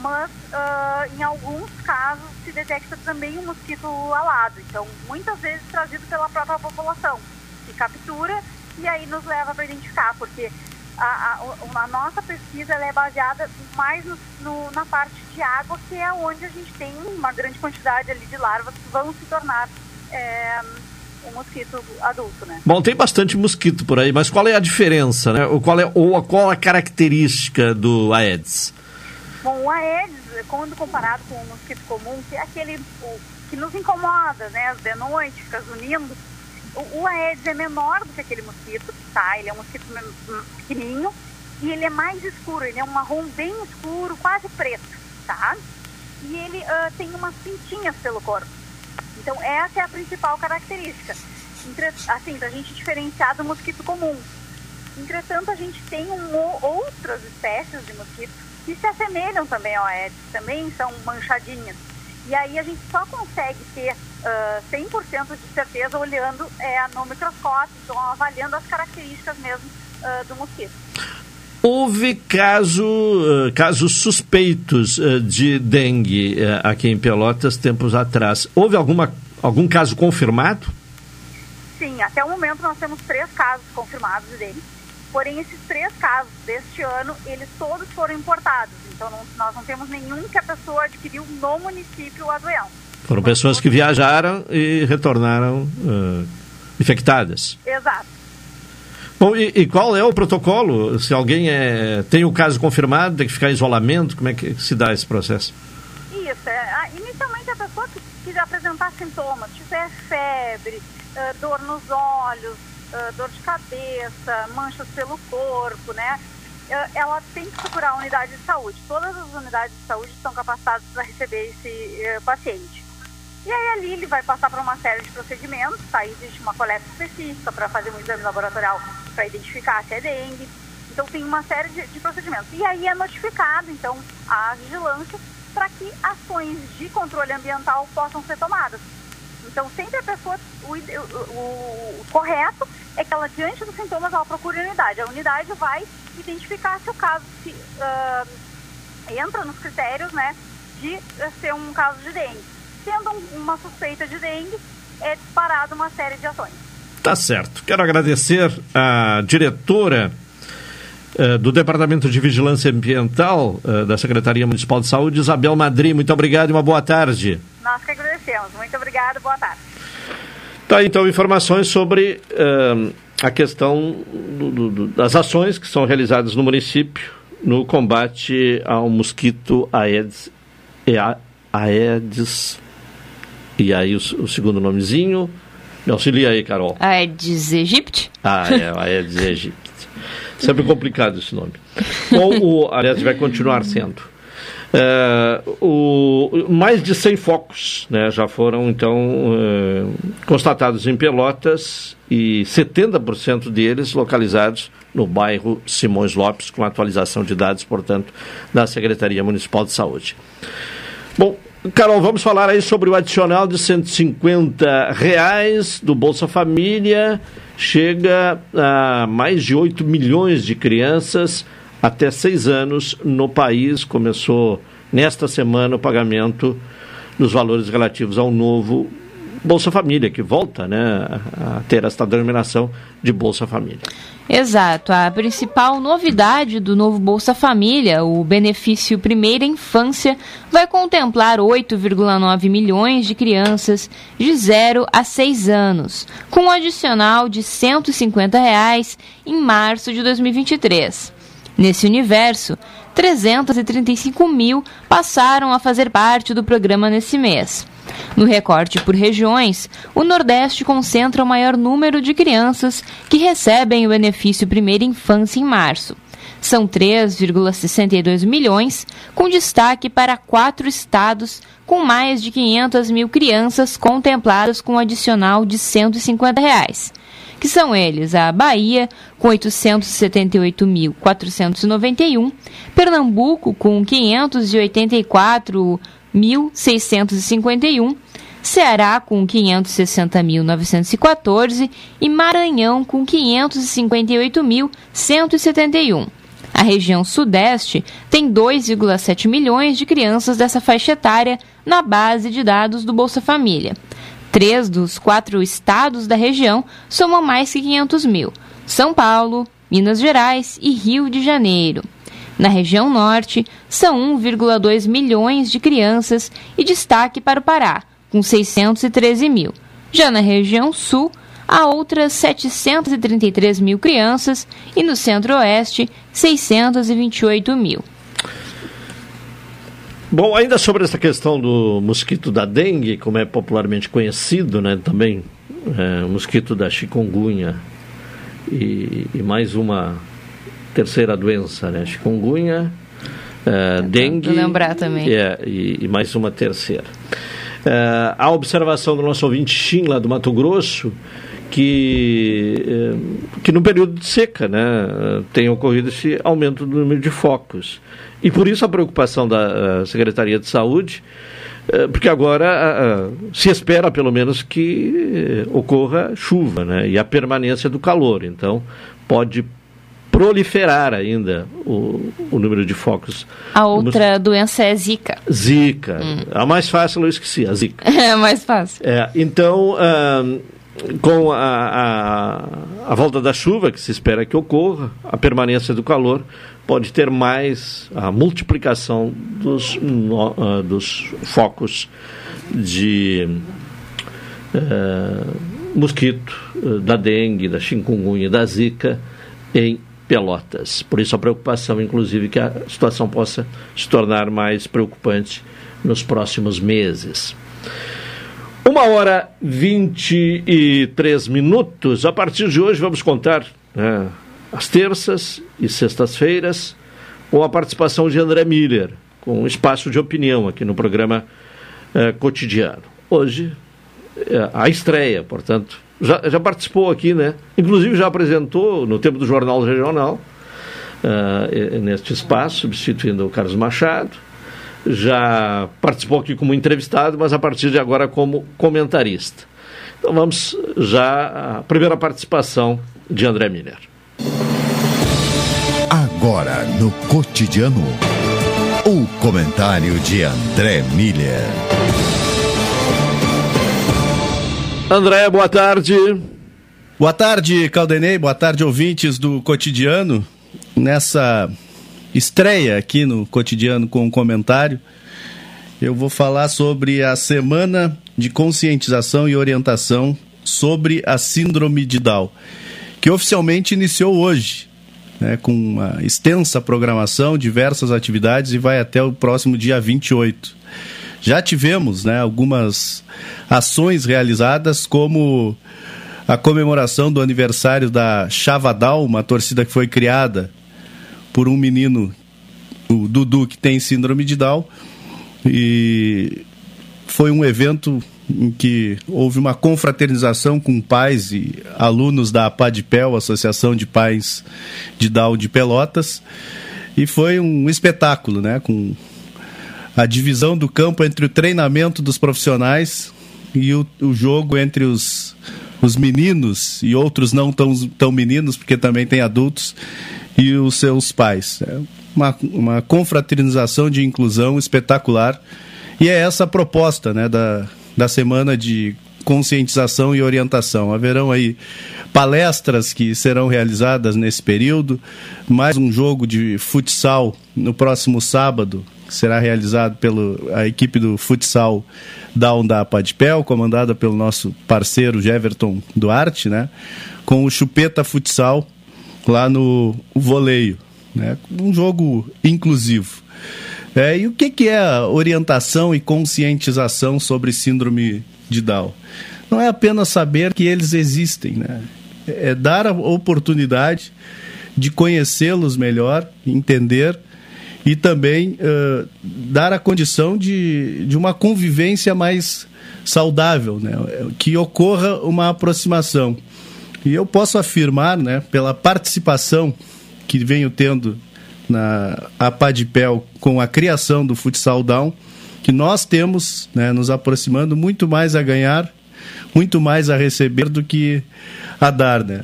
mas uh, em alguns casos se detecta também um mosquito alado. Então, muitas vezes trazido pela própria população, que captura e aí nos leva para identificar, porque a, a, a nossa pesquisa é baseada mais no, no, na parte de água, que é onde a gente tem uma grande quantidade ali de larvas que vão se tornar é, um mosquito adulto, né? Bom, tem bastante mosquito por aí, mas qual é a diferença, né? Ou qual é, ou qual a característica do Aedes? Bom, o Aedes, quando comparado com o mosquito comum, que é aquele o, que nos incomoda, né? De noite, fica zunindo, o, Aedes é menor do que aquele mosquito, tá? Ele é um mosquito pequenininho e ele é mais escuro, ele é um marrom bem escuro, quase preto, tá? E ele uh, tem umas pintinhas pelo corpo. Então, essa é a principal característica. Entre, assim, a gente diferenciar do mosquito comum. Entretanto, a gente tem um, outras espécies de mosquitos que se assemelham também ao Aedes, também são manchadinhas. E aí a gente só consegue ter uh, 100% de certeza olhando é, no microscópio, então avaliando as características mesmo uh, do mosquito. Houve caso, uh, casos suspeitos de dengue aqui em Pelotas tempos atrás. Houve alguma, algum caso confirmado? Sim, até o momento nós temos três casos confirmados de dengue. Porém, esses três casos deste ano, eles todos foram importados. Então, não, nós não temos nenhum que a pessoa adquiriu no município a doença. Foram pessoas que viajaram e retornaram infectadas. Exato. Bom, e, e, qual é o protocolo? Se alguém é, tem o caso confirmado, tem que ficar em isolamento, como é que se dá esse processo? Isso, é, inicialmente a pessoa que, que apresentar sintomas, tiver febre, uh, dor nos olhos, uh, dor de cabeça, manchas pelo corpo, né? Uh, ela tem que procurar a unidade de saúde. Todas as unidades de saúde estão capacitadas para receber esse paciente. E aí ali ele vai passar por uma série de procedimentos, tá? Existe uma coleta específica para fazer um exame laboratorial para identificar se é dengue. Então tem uma série de, de procedimentos. E aí é notificado, então, a vigilância para que ações de controle ambiental possam ser tomadas. Então sempre a pessoa, o, o, o correto é que ela, diante dos sintomas, ela procure a unidade. A unidade vai identificar se o caso se, uh, entra nos critérios né, de ser um caso de dengue tendo uma suspeita de dengue, é disparado uma série de ações. Tá certo. Quero agradecer a diretora uh, do Departamento de Vigilância Ambiental uh, da Secretaria Municipal de Saúde, Isabel Madri. Muito obrigado e uma boa tarde. Nós que agradecemos. Muito obrigado, boa tarde. Tá, então, informações sobre uh, a questão do, do, do, das ações que são realizadas no município no combate ao mosquito Aedes, Aedes e aí o, o segundo nomezinho. Me auxilia aí, Carol. Aedes aegypti? Ah, é, Aedes aegypti. Sempre complicado esse nome. Bom, o, aliás, vai continuar sendo. É, o, mais de 100 focos né, já foram, então, é, constatados em Pelotas e 70% deles localizados no bairro Simões Lopes, com atualização de dados, portanto, da Secretaria Municipal de Saúde. Bom, Carol, vamos falar aí sobre o adicional de 150 reais do Bolsa Família. Chega a mais de 8 milhões de crianças até 6 anos no país. Começou nesta semana o pagamento dos valores relativos ao novo Bolsa Família, que volta né, a ter esta denominação de Bolsa Família. Exato. A principal novidade do novo Bolsa Família, o benefício Primeira Infância, vai contemplar 8,9 milhões de crianças de 0 a 6 anos, com um adicional de 150 reais em março de 2023. Nesse universo, 335 mil passaram a fazer parte do programa nesse mês. No recorte por regiões, o Nordeste concentra o maior número de crianças que recebem o benefício Primeira Infância em março. São 3,62 milhões, com destaque para quatro estados com mais de 500 mil crianças contempladas com um adicional de 150 reais que são eles a Bahia, com 878.491, Pernambuco, com 584 1.651, Ceará com 560.914 e Maranhão com 558.171. A região Sudeste tem 2,7 milhões de crianças dessa faixa etária na base de dados do Bolsa Família. Três dos quatro estados da região somam mais que 500 mil: São Paulo, Minas Gerais e Rio de Janeiro. Na região norte, são 1,2 milhões de crianças e destaque para o Pará, com 613 mil. Já na região sul, há outras 733 mil crianças e no centro-oeste, 628 mil. Bom, ainda sobre essa questão do mosquito da dengue, como é popularmente conhecido, né, também é, mosquito da chikungunya e, e mais uma terceira doença, né? Chikungunya, uh, dengue. lembrar também. É, e, e, mais uma terceira. Uh, a observação do nosso ouvinte Chim, lá do Mato Grosso, que, uh, que no período de seca né, tem ocorrido esse aumento do número de focos. E por isso a preocupação da Secretaria de Saúde Eh, porque agora se espera pelo menos que ocorra chuva né, e a permanência do calor. Então, pode proliferar ainda o, o número de focos. A outra doença é Zika. Zika. Hum. A mais fácil eu esqueci, a Zika. É a mais fácil. É, então, com a, a, a volta da chuva, que se espera que ocorra, a permanência do calor, pode ter mais a multiplicação dos, uh, dos focos de uh, mosquito, uh, da dengue, da chikungunya, da zika em Pelotas. Por isso a preocupação, inclusive, que a situação possa se tornar mais preocupante nos próximos meses. Uma hora vinte e três minutos. A partir de hoje vamos contar né, às terças e sextas-feiras, com a participação de André Miller, com um espaço de opinião aqui no programa eh, cotidiano. Hoje, eh, a estreia, portanto, já, já participou aqui, né? Inclusive já apresentou no tempo do Jornal Regional, uh, neste espaço, substituindo o Carlos Machado. Já participou aqui como entrevistado, mas a partir de agora como comentarista. Então vamos já à primeira participação de André Miller. Agora no cotidiano, o comentário de André Miller. André, boa tarde. Boa tarde, Caldenei. Boa tarde, ouvintes do cotidiano. Nessa estreia aqui no cotidiano com um comentário, eu vou falar sobre a semana de conscientização e orientação sobre a síndrome de Down, que oficialmente iniciou hoje né, com uma extensa programação, diversas atividades e vai até o próximo dia 28. Já tivemos né, algumas ações realizadas, como a comemoração do aniversário da Chavadal, uma torcida que foi criada por um menino, o Dudu, que tem síndrome de Down. E foi um evento em que houve uma confraternização com pais e alunos da APADPEL, Associação de Pais de Down de Pelotas, e foi um espetáculo, né, com a divisão do campo entre o treinamento dos profissionais e o, o jogo entre os, os meninos e outros não tão, tão meninos, porque também tem adultos, e os seus pais. É uma, uma confraternização de inclusão espetacular. E é essa a proposta né, da, da semana de conscientização e orientação. Haverão aí palestras que serão realizadas nesse período, mais um jogo de futsal no próximo sábado, que será realizado pela equipe do futsal da Undapa de Pel, comandada pelo nosso parceiro Jeverton Duarte, né? com o Chupeta Futsal lá no voleio. Né? Um jogo inclusivo. É, e o que, que é orientação e conscientização sobre síndrome de Down? Não é apenas saber que eles existem, né? É dar a oportunidade de conhecê-los melhor, entender e também uh, dar a condição de, de uma convivência mais saudável, né? que ocorra uma aproximação. E eu posso afirmar, né, pela participação que venho tendo na APADPEL com a criação do Futsal Down, que nós temos, né, nos aproximando muito mais a ganhar, muito mais a receber do que a dar, né?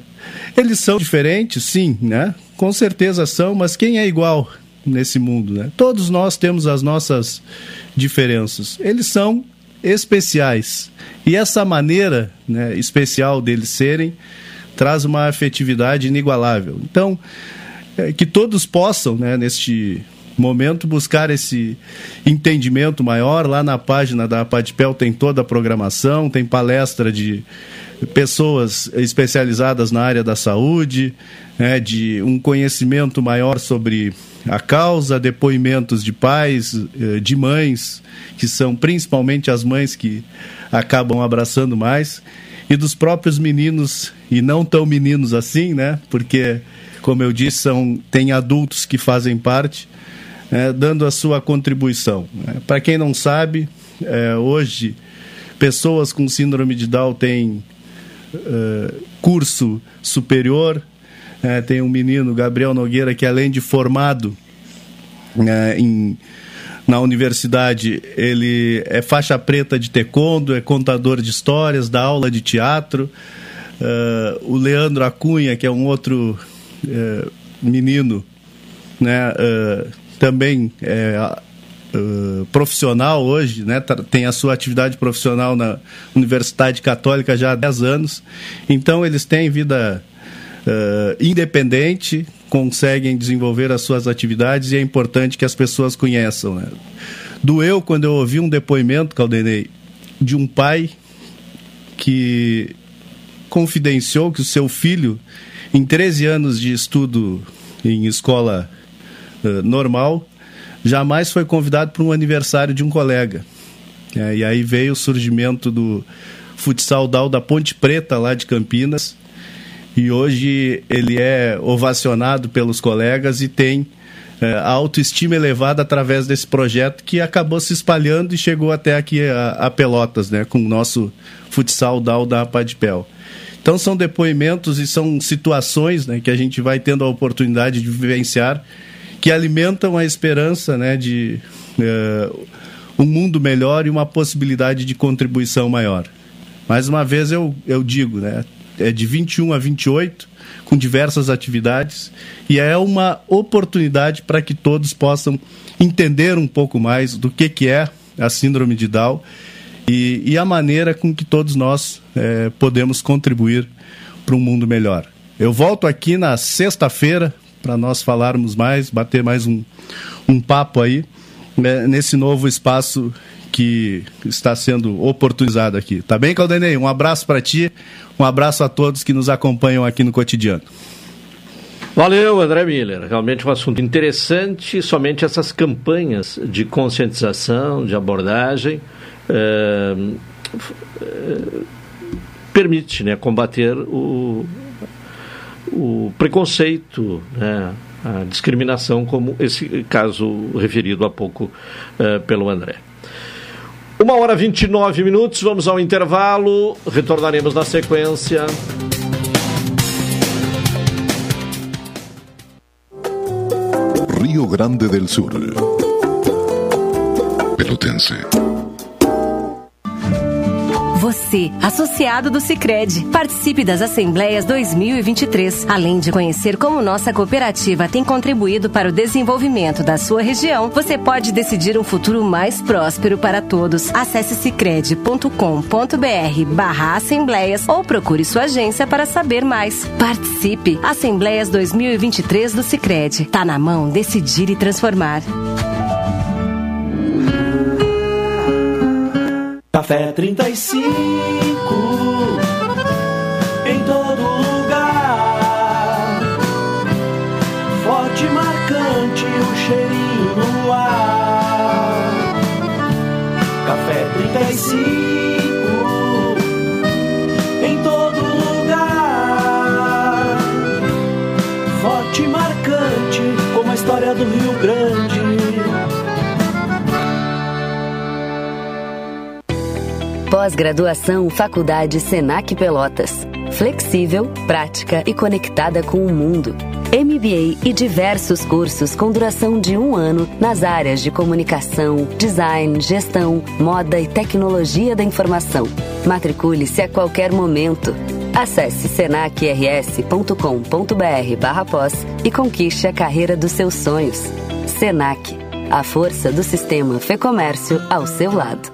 Eles são diferentes, sim, né? Com certeza são, mas quem é igual nesse mundo, né? Todos nós temos as nossas diferenças. Eles são especiais. E essa maneira né, especial deles serem traz uma afetividade inigualável. Então, é, que todos possam, né, neste momento, buscar esse entendimento maior. Lá na página da Padpel tem toda a programação, tem palestra de pessoas especializadas na área da saúde, né, de um conhecimento maior sobre a causa, depoimentos de pais, eh, de mães, que são principalmente as mães que acabam abraçando mais, e dos próprios meninos, e não tão meninos assim, né? Porque como eu disse, são, tem adultos que fazem parte, é, dando a sua contribuição. É, Para quem não sabe, é, hoje, pessoas com síndrome de Down têm é, curso superior. É, tem um menino, Gabriel Nogueira, que além de formado é, em na universidade, ele é faixa preta de taekwondo, é contador de histórias, dá aula de teatro. Uh, o Leandro Acunha, que é um outro uh, menino, né, uh, também é profissional hoje, né, tem a sua atividade profissional na Universidade Católica já há 10 anos. Então, eles têm vida independente, conseguem desenvolver as suas atividades e é importante que as pessoas conheçam. Né? Doeu quando eu ouvi um depoimento, Caldenei, de um pai que confidenciou que o seu filho, em 13 anos de estudo em escola uh, normal, jamais foi convidado para um aniversário de um colega. É, e aí veio o surgimento do futsal Dal da Ponte Preta, lá de Campinas, e hoje ele é ovacionado pelos colegas e tem é, a autoestima elevada através desse projeto que acabou se espalhando e chegou até aqui a, a Pelotas, né, com o nosso futsal DAO da Padpel. Então são depoimentos e são situações né, que a gente vai tendo a oportunidade de vivenciar que alimentam a esperança né, de uh, um mundo melhor e uma possibilidade de contribuição maior. Mais uma vez eu, eu digo, né, é de 21 a 28, com diversas atividades, e é uma oportunidade para que todos possam entender um pouco mais do que, que é a Síndrome de Down e, e a maneira com que todos nós é, podemos contribuir para um mundo melhor. Eu volto aqui na sexta-feira para nós falarmos mais, bater mais um, um papo aí né, nesse novo espaço que está sendo oportunizado aqui. Tá bem, Caldenei? Um abraço para ti, um abraço a todos que nos acompanham aqui no cotidiano. Valeu, André Miller. Realmente um assunto interessante. Somente essas campanhas de conscientização, de abordagem, permite né, combater o, o preconceito, né, a discriminação, como esse caso referido há pouco é, pelo André. Uma hora e 29 minutos, vamos ao intervalo, retornaremos na sequência. Rio Grande del Sur. Pelotense. Você, associado do Sicredi, participe das Assembleias 2023. Além de conhecer como nossa cooperativa tem contribuído para o desenvolvimento da sua região, você pode decidir um futuro mais próspero para todos. Acesse sicredi.com.br/barra assembleias ou procure sua agência para saber mais. Participe! Assembleias 2023 do Sicredi. Tá na mão decidir e transformar. Café 35 Pós-graduação Faculdade Senac Pelotas. Flexível, prática e conectada com o mundo. MBA e diversos cursos com duração de um ano nas áreas de comunicação, design, gestão, moda e tecnologia da informação. Matricule-se a qualquer momento. Acesse senacrs.com.br barra pós e conquiste a carreira dos seus sonhos. Senac, a força do sistema Fê Comércio ao seu lado.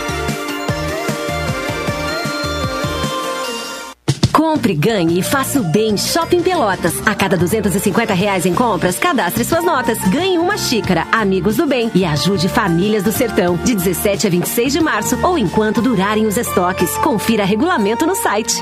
Compre, ganhe e faça o bem Shopping Pelotas. A cada 250 reais em compras, cadastre suas notas. Ganhe uma xícara, Amigos do Bem e ajude famílias do sertão. De 17 a 26 de março ou enquanto durarem os estoques. Confira regulamento no site.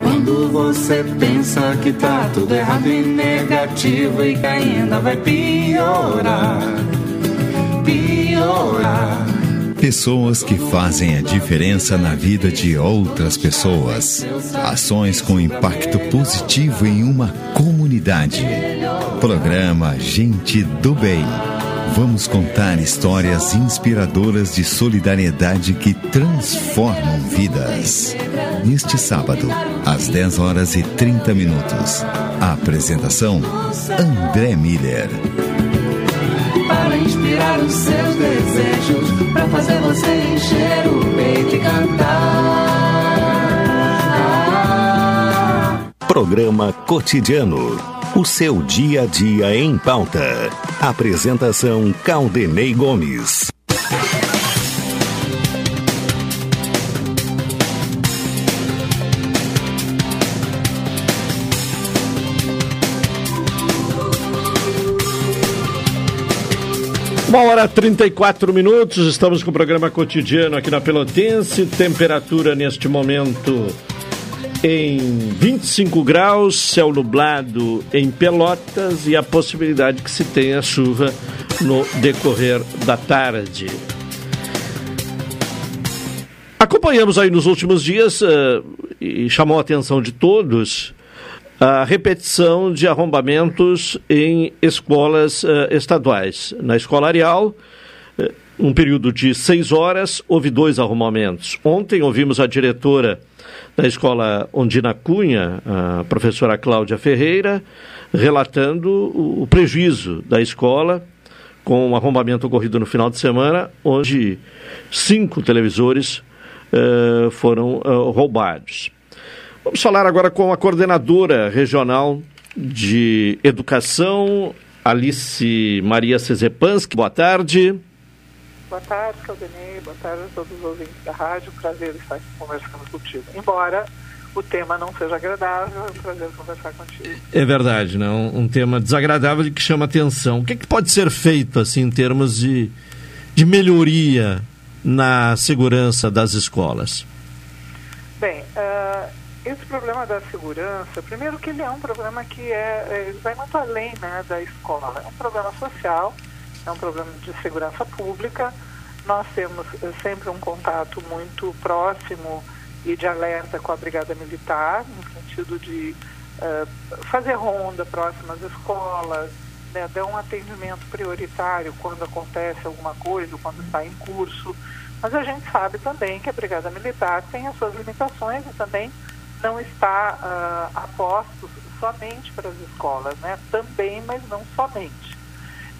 Quando você pensa que tá tudo errado e negativo e que ainda vai piorar, piorar. Pessoas que fazem a diferença na vida de outras pessoas. Ações com impacto positivo em uma comunidade. Programa Gente do Bem. Vamos contar histórias inspiradoras de solidariedade que transformam vidas. Neste sábado, às 10 horas e 30 minutos. A apresentação: André Miller. Para inspirar os seus desejos, para fazer você encher o peito e cantar. Programa Cotidiano. O seu dia a dia em pauta. Apresentação Caldenei Gomes. Uma hora 34 minutos, estamos com o programa cotidiano aqui na Pelotense. Temperatura neste momento em 25 graus, céu nublado em Pelotas e a possibilidade que se tenha chuva no decorrer da tarde. Acompanhamos aí nos últimos dias uh, e chamou a atenção de todos a repetição de arrombamentos em escolas uh, estaduais. Na escola Arial, uh, um período de seis horas, houve dois arrombamentos. Ontem ouvimos a diretora da escola Ondina Cunha, a professora Cláudia Ferreira, relatando o, o prejuízo da escola com um arrombamento ocorrido no final de semana, onde cinco televisores uh, foram roubados. Vamos falar agora com a coordenadora regional de educação, Alice Maria Cezepanski. Boa tarde. Boa tarde, Caldenei. Boa tarde a todos os ouvintes da rádio. Prazer estar aqui conversando contigo. Embora o tema não seja agradável, é um prazer conversar contigo. É verdade, né? Um, um tema desagradável e que chama atenção. O que, é que pode ser feito, assim, em termos de, de melhoria na segurança das escolas? Bem, uh, esse problema da segurança, primeiro que ele é um problema que é, é, vai muito além né, da escola. É um problema social, é um problema de segurança pública. Nós temos sempre um contato muito próximo e de alerta com a Brigada Militar, no sentido de uh, fazer ronda próximo às escolas, né, dar um atendimento prioritário quando acontece alguma coisa, quando está em curso. Mas a gente sabe também que a Brigada Militar tem as suas limitações e também não está uh, a postos somente para as escolas, né? Também, mas não somente.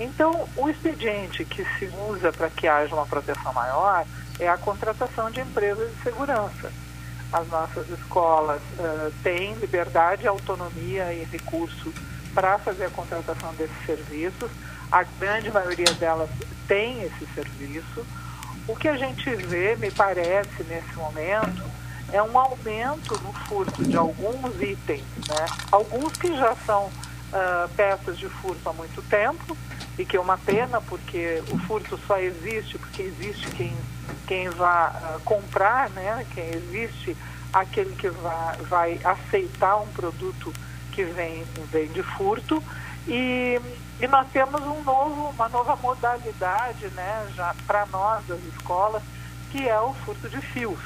Então, o expediente que se usa para que haja uma proteção maior é a contratação de empresas de segurança. As nossas escolas uh, têm liberdade, autonomia e recurso para fazer a contratação desses serviços. A grande maioria delas tem esse serviço. O que a gente vê, me parece, nesse momento, é um aumento no furto de alguns itens, né? Alguns que já são uh, peças de furto há muito tempo e que é uma pena porque o furto só existe porque existe quem, quem vai uh, comprar, né? Quem existe aquele que vai, vai aceitar um produto que vem, vem de furto e, e nós temos um novo, uma nova modalidade, né? Já para nós das escolas que é o furto de fios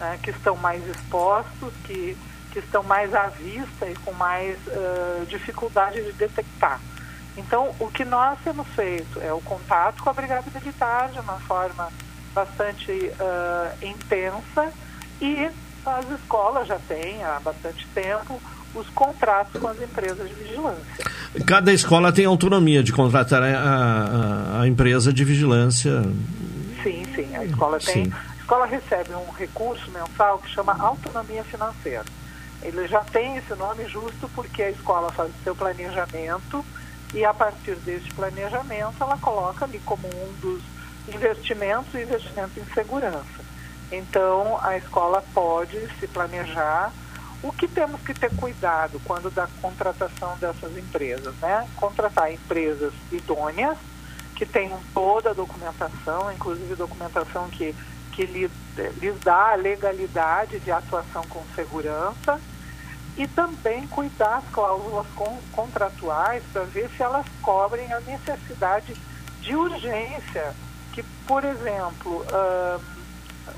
né, que estão mais expostos, que, que estão mais à vista e com mais uh, dificuldade de detectar. Então, o que nós temos feito é o contato com a Brigada Militar de uma forma bastante uh, intensa e as escolas já têm há bastante tempo os contratos com as empresas de vigilância. Cada escola tem autonomia de contratar a, a, a empresa de vigilância. Sim, sim, a escola tem. Sim escola recebe um recurso mensal que chama autonomia financeira. Ele já tem esse nome justo porque a escola faz o seu planejamento e a partir deste planejamento ela coloca ali como um dos investimentos investimento em segurança. Então a escola pode se planejar. O que temos que ter cuidado quando da contratação dessas empresas, né? Contratar empresas idôneas que tenham toda a documentação, inclusive documentação que que lhes, lhes dá a legalidade de atuação com segurança e também cuidar as cláusulas contratuais para ver se elas cobrem a necessidade de urgência. Que, por exemplo, uh,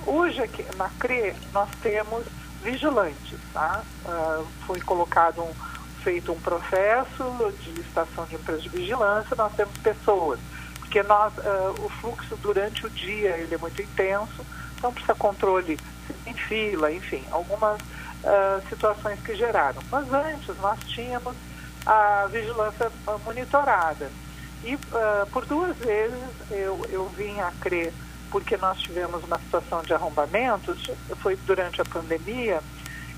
hoje aqui na CRE nós temos vigilantes. Tá? Uh, foi colocado um, feito um processo de licitação de empresas de vigilância, nós temos pessoas porque nós, uh, o fluxo durante o dia ele é muito intenso, então precisa controle em fila, enfim, algumas uh, situações que geraram. Mas antes nós tínhamos a vigilância monitorada. E uh, por duas vezes eu, eu vim a crer, porque nós tivemos uma situação de arrombamentos, foi durante a pandemia,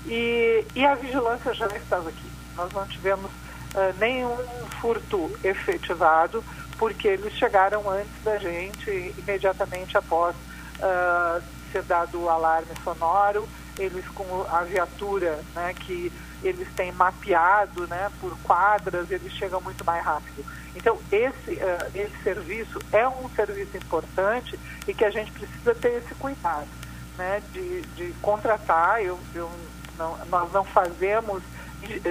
e, e a vigilância já estava aqui. Nós não tivemos uh, nenhum furto efetivado, porque eles chegaram antes da gente, imediatamente após uh, ser dado o alarme sonoro, eles com a viatura, né, que eles têm mapeado, né, por quadras, eles chegam muito mais rápido. Então esse uh, esse serviço é um serviço importante e que a gente precisa ter esse cuidado, né, de, de contratar. Eu, eu não, nós não fazemos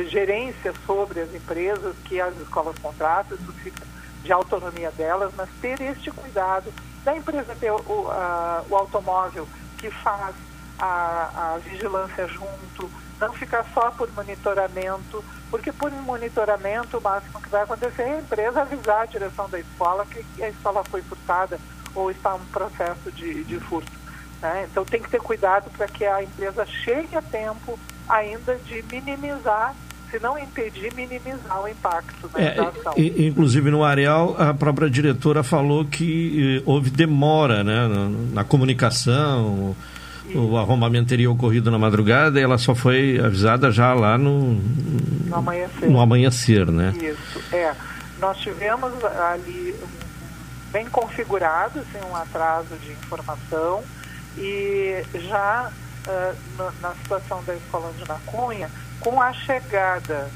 gerência sobre as empresas que as escolas contratam, isso fica de autonomia delas, mas ter este cuidado da empresa ter o, a, o automóvel que faz a, a vigilância junto, não ficar só por monitoramento, porque por monitoramento o máximo que vai acontecer é a empresa avisar a direção da escola que a escola foi furtada ou está em um processo de, de furto. Né? Então tem que ter cuidado para que a empresa chegue a tempo ainda de minimizar se não impedir, minimizar o impacto da é, ação. Inclusive no Areal, a própria diretora falou que eh, houve demora né, na, na comunicação, o, arrombamento teria ocorrido na madrugada e ela só foi avisada já lá no, no amanhecer. No amanhecer, né? Isso, é. Nós tivemos ali bem configurado, assim, um atraso de informação e já uh, na, na situação da escola de Nacunha, com a chegada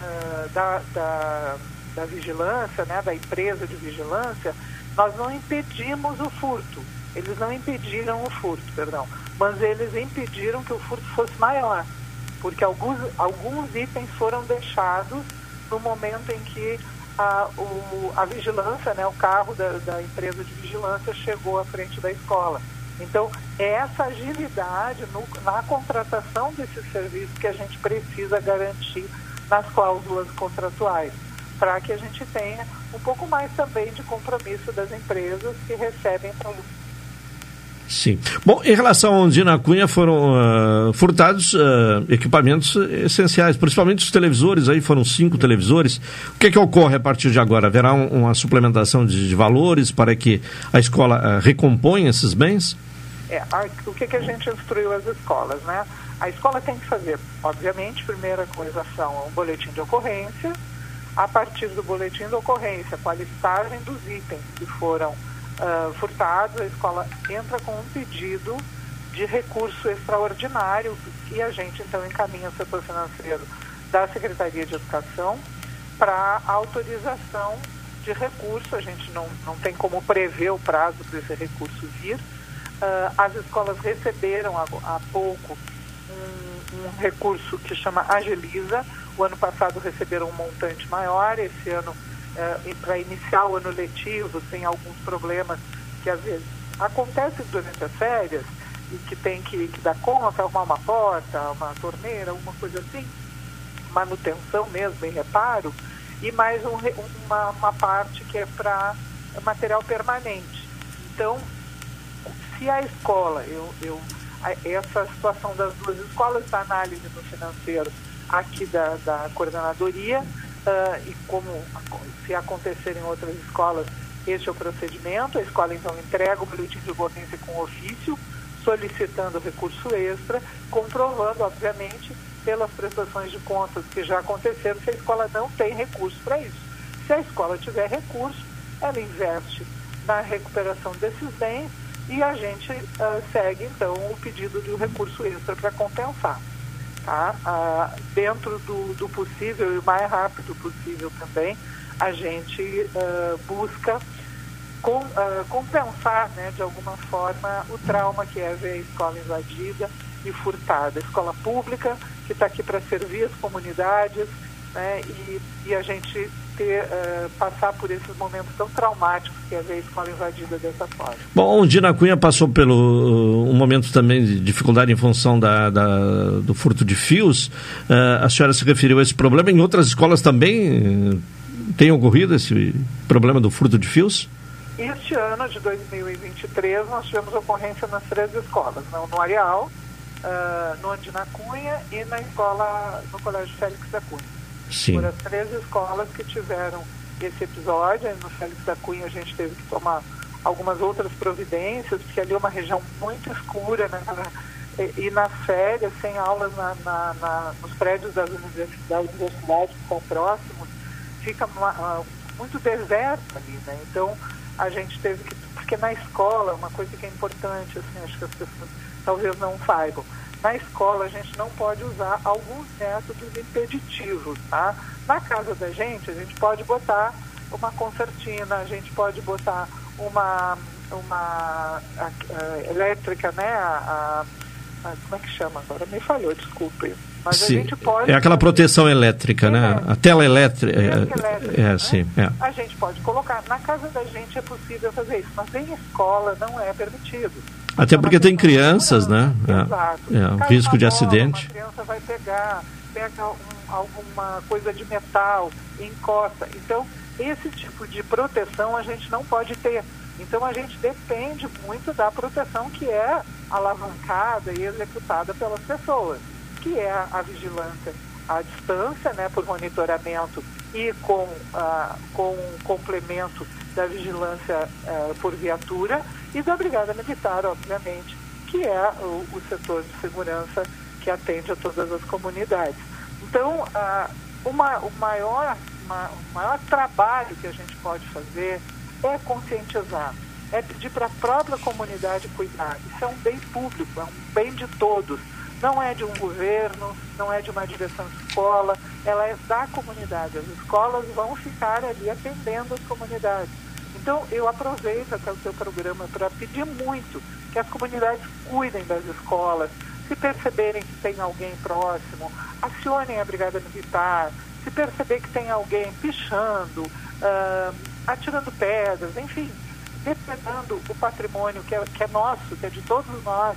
uh, da, da, da, vigilância, né, da empresa de vigilância, nós não impedimos o furto. Eles não impediram o furto, perdão, mas eles impediram que o furto fosse maior, porque alguns, alguns itens foram deixados no momento em que a, o, a vigilância, né, o carro da, da empresa de vigilância chegou à frente da escola. Então, é essa agilidade no, na contratação desses serviços que a gente precisa garantir nas cláusulas contratuais, para que a gente tenha um pouco mais também de compromisso das empresas que recebem produtos. Sim. Bom, em relação ao Dina Cunha, foram uh, furtados uh, equipamentos essenciais, principalmente os televisores, aí foram cinco televisores. O que é que ocorre a partir de agora? Haverá um, uma suplementação de, de, valores para que a escola uh, recomponha esses bens? É, a, o que, que a gente instruiu as escolas, né? A escola tem que fazer, obviamente, primeira coisa são um boletim de ocorrência, a partir do boletim de ocorrência, com a listagem dos itens que foram uh, furtados, a escola entra com um pedido de recurso extraordinário que a gente então encaminha o setor financeiro da Secretaria de Educação para autorização de recurso. A gente não, não tem como prever o prazo para esse recurso vir. Uh, as escolas receberam há, há pouco um, um, recurso que chama Agiliza. O ano passado receberam um montante maior, esse ano uh, para iniciar o ano letivo, tem alguns problemas que às vezes acontecem durante as férias e que tem que, que dar conta, arrumar uma porta, uma torneira, alguma coisa assim, manutenção mesmo e reparo, e mais um, uma, uma parte que é para material permanente. Então, se a escola, eu, eu, essa situação das duas escolas, da análise no financeiro aqui da, da coordenadoria, uh, e como se acontecer em outras escolas, este é o procedimento. A escola então entrega o boletim de ocorrência com ofício, solicitando recurso extra, comprovando, obviamente, pelas prestações de contas que já aconteceram, se a escola não tem recurso para isso. Se a escola tiver recurso, ela investe na recuperação desses bens e a gente uh, segue então o pedido de um recurso extra para compensar. Tá? Uh, dentro do, do, possível e o mais rápido possível também, a gente uh, busca com, compensar né, de alguma forma o trauma que é ver a escola invadida e furtada. Escola pública, que está aqui para servir as comunidades, né, e, e a gente ter, uh, passar por esses momentos tão traumáticos que é ver a escola invadida dessa forma. Bom, o Dina Cunha passou pelo uh, um momento também de dificuldade em função da, da do furto de fios. Uh, a senhora se referiu a esse problema. Em outras escolas também tem ocorrido esse problema do furto de fios? Este ano de 2023 nós tivemos ocorrência nas três escolas, no, no Areal, no Andina Cunha e na escola, no Colégio Félix da Cunha. Sim. Foram as três escolas que tiveram esse episódio. No Félix da Cunha a gente teve que tomar algumas outras providências, porque ali é uma região muito escura, né? E, e férias, sem aulas na, na, na, nos prédios das universidades, universidades que são próximos, fica uma, uh, muito deserto ali, né? Então a gente teve que, porque na escola, uma coisa que é importante, assim, acho que as pessoas talvez não saibam, na escola a gente não pode usar alguns métodos impeditivos, tá? Na casa da gente, a gente pode botar uma concertina, a gente pode botar uma, uma a, a, elétrica, né? A, como é que chama agora? Me falhou, desculpe. Mas sim. a gente pode... É aquela proteção elétrica, é, né? A tela elétrica. É, elétrica, é, né? sim. É. A gente pode colocar. Na casa da gente é possível fazer isso, mas em escola não é permitido. Até porque tem crianças, né? Exato. É, risco de bola, acidente. A criança vai pegar, pega um, alguma coisa de metal, encosta. Então, esse tipo de proteção a gente não pode ter. Então, a gente depende muito da proteção que é alavancada e executada pelas pessoas, que é a vigilância à distância, né, por monitoramento e com, ah, com complemento da vigilância ah, por viatura e da Brigada Militar, obviamente, que é o, o, setor de segurança que atende a todas as comunidades. Então, ah, uma, o, maior, uma, o maior trabalho que a gente pode fazer é conscientizar, é pedir para a própria comunidade cuidar. Isso é um bem público, é um bem de todos. Não é de um governo, não é de uma direção de escola, ela é da comunidade. As escolas vão ficar ali atendendo as comunidades. Então, eu aproveito até o seu programa para pedir muito que as comunidades cuidem das escolas, se perceberem que tem alguém próximo, acionem a Brigada Militar, se perceber que tem alguém pichando, uh, atirando pedras, enfim, depredando o patrimônio que é, que é nosso, que é de todos nós,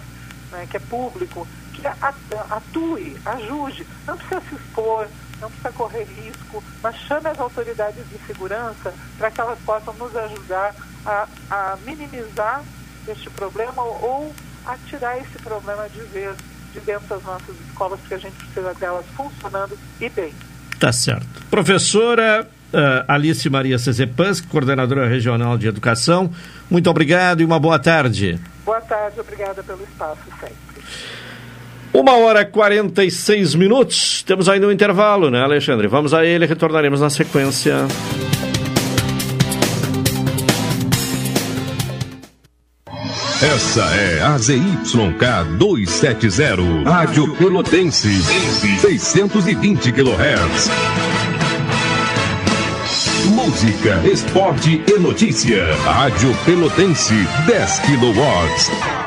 né, que é público, que atue, ajude, não precisa se expor, não precisa correr risco, mas chame as autoridades de segurança para que elas possam nos ajudar a, a minimizar este problema ou a tirar esse problema de vez de dentro das nossas escolas, porque a gente precisa delas funcionando e bem. Tá certo. Professora uh, Alice Maria Cezepans, coordenadora regional de educação, muito obrigado e uma boa tarde. Boa tarde, obrigada pelo espaço sempre. Uma hora e 46 minutos. Temos ainda um intervalo, né, Alexandre? Vamos a ele, retornaremos na sequência. Essa é a ZYK 270, Rádio Pelotense, 620 kHz. Música, esporte e notícia. Rádio Pelotense, 10 kW.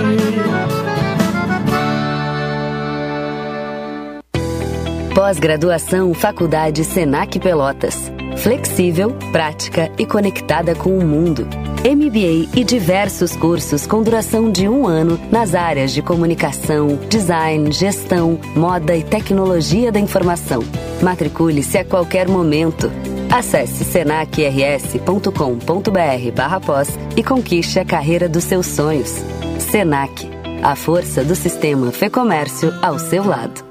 Pós-graduação Faculdade Senac Pelotas. Flexível, prática e conectada com o mundo. MBA e diversos cursos com duração de um ano nas áreas de comunicação, design, gestão, moda e tecnologia da informação. Matricule-se a qualquer momento. Acesse senacrs.com.br barra pós e conquiste a carreira dos seus sonhos. Senac, a força do sistema Fê Comércio ao seu lado.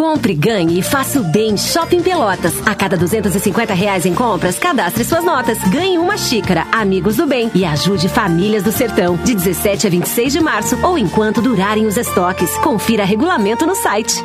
Compre, ganhe e faça o bem Shopping Pelotas. A cada 250 reais em compras, cadastre suas notas. Ganhe uma xícara, Amigos do Bem e ajude famílias do sertão. De 17 a 26 de março ou enquanto durarem os estoques. Confira regulamento no site.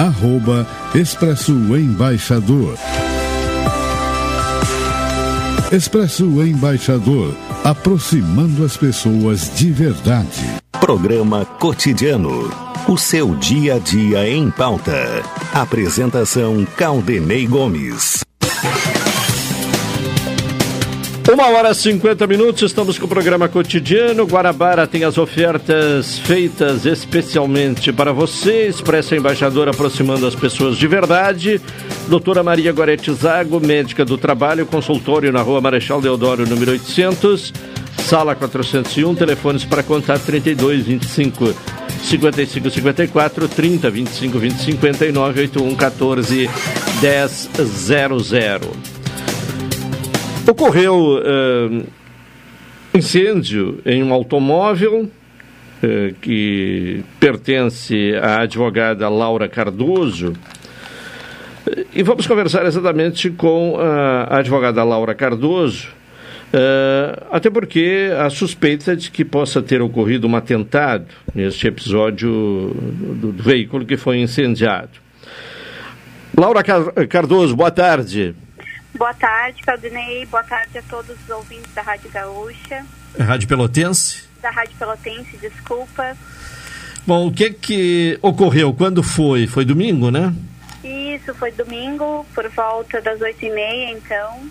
arroba Expresso Embaixador. Expresso Embaixador, aproximando as pessoas de verdade. Programa Cotidiano. O seu dia a dia em pauta. Apresentação Caldenei Gomes. Uma hora e 50 minutos, estamos com o programa cotidiano. Guarabara tem as ofertas feitas especialmente para você. Expressa Embaixador aproximando as pessoas de verdade. Doutora Maria Gorete Zago, médica do trabalho, consultório na rua Marechal Deodoro, número 800, sala 401, telefones para contato 32 25 55 54 30 25 20 59 81 14 10 00. Ocorreu uh, incêndio em um automóvel uh, que pertence à advogada Laura Cardoso. E vamos conversar exatamente com a advogada Laura Cardoso, uh, até porque a suspeita de que possa ter ocorrido um atentado neste episódio do, do veículo que foi incendiado. Laura Cardoso, boa tarde. Boa tarde, Claudinei. Boa tarde a todos os ouvintes da Rádio Gaúcha. Rádio Pelotense? Da Rádio Pelotense, desculpa. Bom, o que que ocorreu? Quando foi? Foi domingo, né? Isso, foi domingo, por volta das oito e meia, então.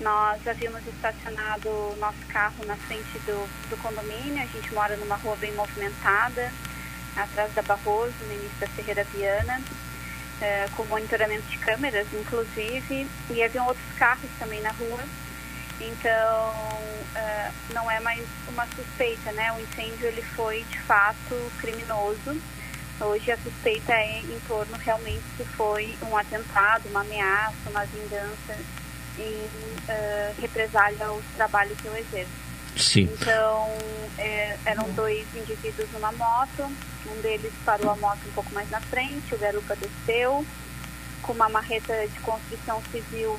Nós havíamos estacionado o nosso carro na frente do, do condomínio. A gente mora numa rua bem movimentada, atrás da Barroso, no início da Ferreira Viana. É, com monitoramento de câmeras, inclusive, e havia outros carros também na rua. Então, uh, não é mais uma suspeita, né? O incêndio ele foi de fato criminoso. Hoje a suspeita é em torno realmente se foi um atentado, uma ameaça, uma vingança em uh, represália aos trabalhos que eu exerço. Sim. Então, é, eram dois indivíduos numa moto, um deles parou a moto um pouco mais na frente, o garupa desceu, com uma marreta de construção civil,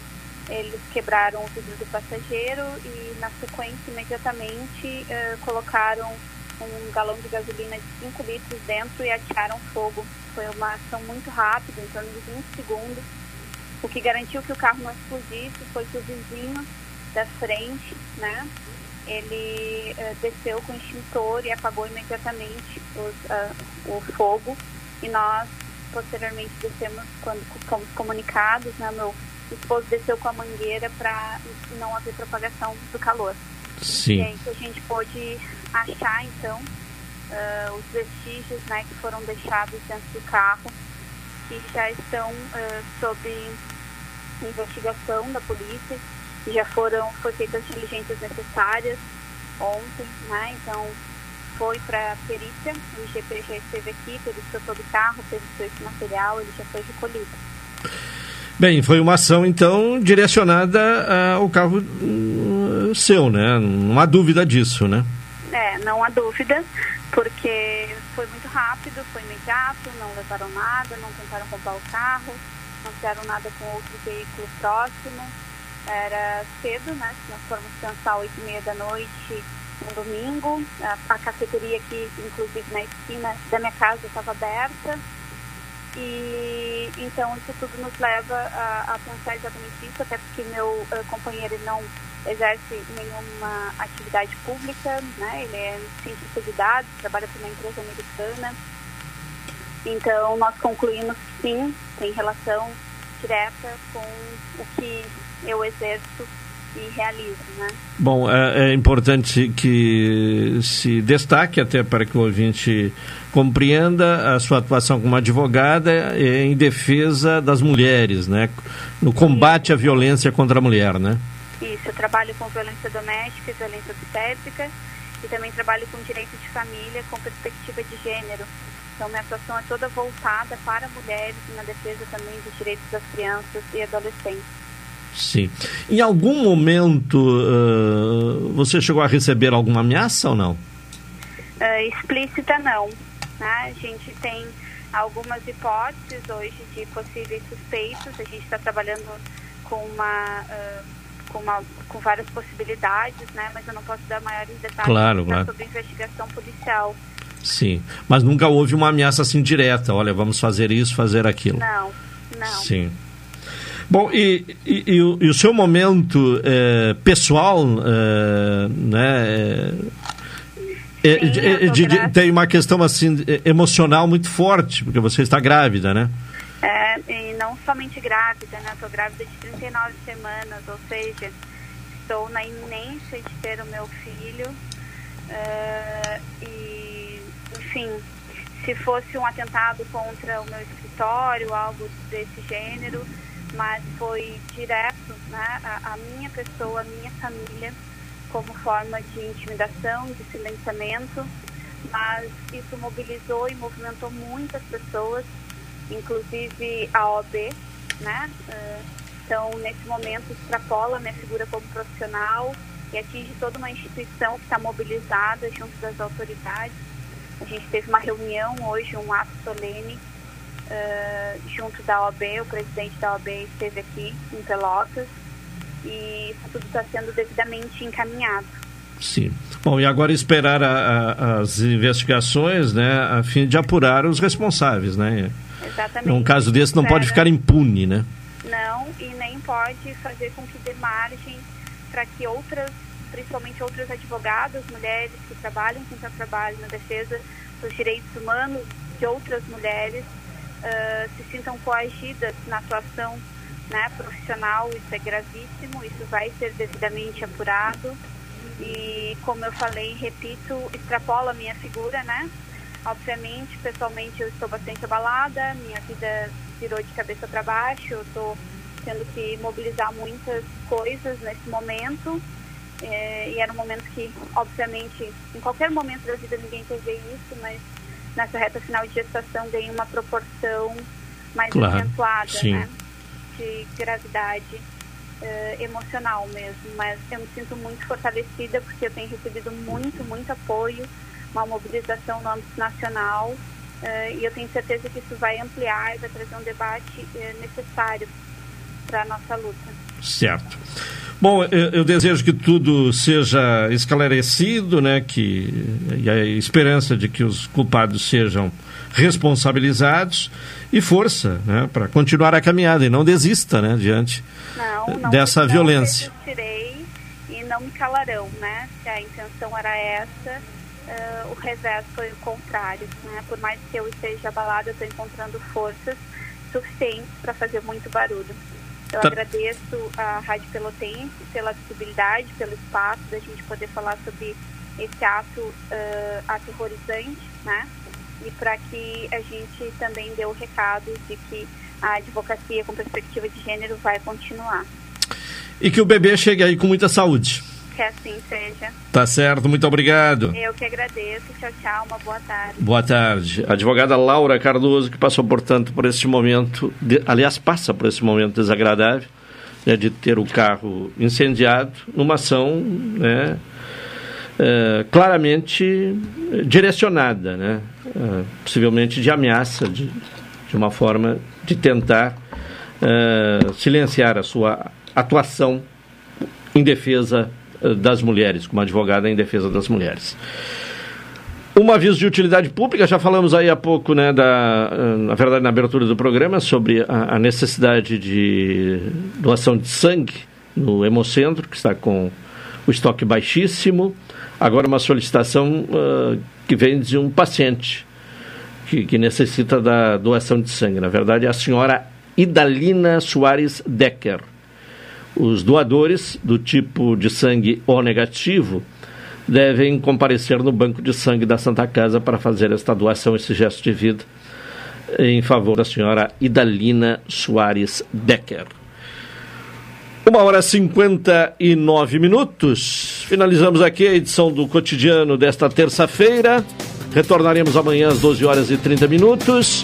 eles quebraram o vidro do passageiro e, na sequência, imediatamente uh, colocaram um galão de gasolina de 5 litros dentro e atiraram fogo. Foi uma ação muito rápida, em torno de 20 segundos. O que garantiu que o carro não explodisse foi que o vizinho da frente, né, ele uh, desceu com o extintor e apagou imediatamente os, uh, o fogo e nós posteriormente descemos quando fomos comunicados, né? Meu esposo desceu com a mangueira para não haver propagação do calor. Sim. E aí que a gente pôde achar, então, uh, os vestígios né, que foram deixados dentro do carro, que já estão uh, sob investigação da polícia, já foram foi feitas as diligências necessárias ontem, né? Então foi para a perícia, o IGP já esteve aqui, perícia todo o carro, perícia esse material, ele já foi recolhido. Bem, foi uma ação então direcionada ao carro uh, seu, né? Não há dúvida disso, né? É, não há dúvida, porque foi muito rápido, foi imediato, não levaram nada, não tentaram roubar o carro, não fizeram nada com outro veículo próximo. Era cedo, né? Nós fomos pensar oito e meia da noite, um domingo. A, a cafeteria aqui, inclusive na esquina da minha casa, estava aberta. E então isso tudo nos leva a, a pensar exatamente isso, até porque meu uh, companheiro não exerce nenhuma atividade pública, né? Ele é cientista de dados, trabalha para uma empresa americana. Então nós concluímos que sim, tem relação direta com o que eu exerço e realizo, né? Bom, é, é, importante que se destaque até para que o ouvinte compreenda a sua atuação como advogada em defesa das mulheres, né? No combate à violência contra a mulher, né? Isso, eu trabalho com violência doméstica e violência obstétrica e também trabalho com direito de família com perspectiva de gênero. Então, minha atuação é toda voltada para mulheres e na defesa também dos direitos das crianças e adolescentes. Sim. Em algum momento uh, você chegou a receber alguma ameaça ou não? Uh, explícita não. Né? A gente tem algumas hipóteses hoje de possíveis suspeitos. A gente está trabalhando com uma, uh, com uma com várias possibilidades, né? Mas eu não posso dar maiores detalhes claro, claro. sobre investigação policial. Sim, mas nunca houve uma ameaça assim direta. Olha, vamos fazer isso, fazer aquilo. Não, não. Sim. Bom, e, e, e, o, e, o, seu momento é, pessoal, é, né, é, Sim, de, de, tem uma questão assim emocional muito forte, porque você está grávida, né? É, e não somente grávida, né? Estou grávida de 39 semanas, ou seja, estou na iminência de ter o meu filho. Uh, e, enfim, se fosse um atentado contra o meu escritório, algo desse gênero, mas foi direto né, a, a, minha pessoa, a minha família, como forma de intimidação, de silenciamento, mas isso mobilizou e movimentou muitas pessoas, inclusive a OB, né? Então, nesse momento, extrapola minha figura como profissional e atinge toda uma instituição que está mobilizada junto das autoridades. A gente teve uma reunião hoje, um ato solene Uh, junto da OAB, o presidente da OAB esteve aqui em Pelotas e isso tudo está sendo devidamente encaminhado. Sim. Bom, e agora esperar a, a, as investigações, né, a fim de apurar os responsáveis, né? Exatamente. Um caso desse não pode ficar impune, né? Não, e nem pode fazer com que dê margem para que outras, principalmente outras advogadas, mulheres que trabalham com seu trabalho na defesa dos direitos humanos de outras mulheres, uh, se sintam coagidas na atuação né, profissional, isso é gravíssimo, isso vai ser devidamente apurado e como eu falei, repito, extrapola a minha figura, né? Obviamente, pessoalmente eu estou bastante abalada, minha vida virou de cabeça para baixo, eu estou tendo que mobilizar muitas coisas nesse momento é, e era um momento que, obviamente, em qualquer momento da vida ninguém quer ver isso, mas nessa reta final de gestação ganha uma proporção mais claro, acentuada, sim. né? De gravidade uh, emocional mesmo. Mas eu me sinto muito fortalecida porque eu tenho recebido muito, muito apoio, uma mobilização no âmbito nacional uh, e eu tenho certeza que isso vai ampliar e vai trazer um debate uh, necessário para a nossa luta. Certo. Bom, eu, eu, desejo que tudo seja esclarecido, né? Que e a esperança de que os culpados sejam responsabilizados e força, né? Para continuar a caminhada e não desista, né? Diante não, não, dessa não violência. Não e não me calarão, né? Se a intenção era essa, uh, o revés foi o contrário. Né? Por mais que eu esteja abalada, eu estou encontrando forças suficientes para fazer muito barulho. Eu tá. agradeço a Rádio Pelotense pela visibilidade, pelo espaço da gente poder falar sobre esse ato uh, aterrorizante, né? E para que a gente também dê o recado de que a advocacia com perspectiva de gênero vai continuar. E que o bebê chegue aí com muita saúde. Que assim seja. Tá certo, muito obrigado. Eu que agradeço. Tchau, tchau. Uma boa tarde. Boa tarde. A advogada Laura Cardoso, que passou, portanto, por esse momento, de, aliás, passa por esse momento desagradável, né, de ter o carro incendiado numa ação né, é, claramente direcionada, né, é, possivelmente de ameaça, de, de uma forma de tentar é, silenciar a sua atuação em defesa das mulheres, como advogada em defesa das mulheres. Um aviso de utilidade pública, já falamos aí há pouco, né, da, na verdade, na abertura do programa, sobre a, a necessidade de doação de sangue no Hemocentro, que está com o estoque baixíssimo. Agora, uma solicitação uh, que vem de um paciente que, que, necessita da doação de sangue. Na verdade, é a senhora Idalina Soares Decker. Os doadores do tipo de sangue O negativo devem comparecer no banco de sangue da Santa Casa para fazer esta doação, esse gesto de vida em favor da senhora Idalina Soares Decker. Uma hora e 59 minutos. Finalizamos aqui a edição do cotidiano desta terça-feira. Retornaremos amanhã às 12 horas e 30 minutos.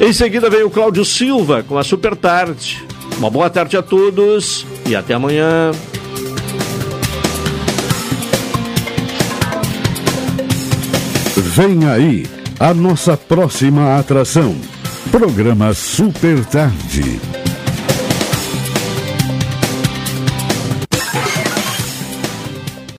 Em seguida vem o Cláudio Silva com a Super Tarde. Uma boa tarde a todos e até amanhã. Vem aí a nossa próxima atração. Programa Super Tarde.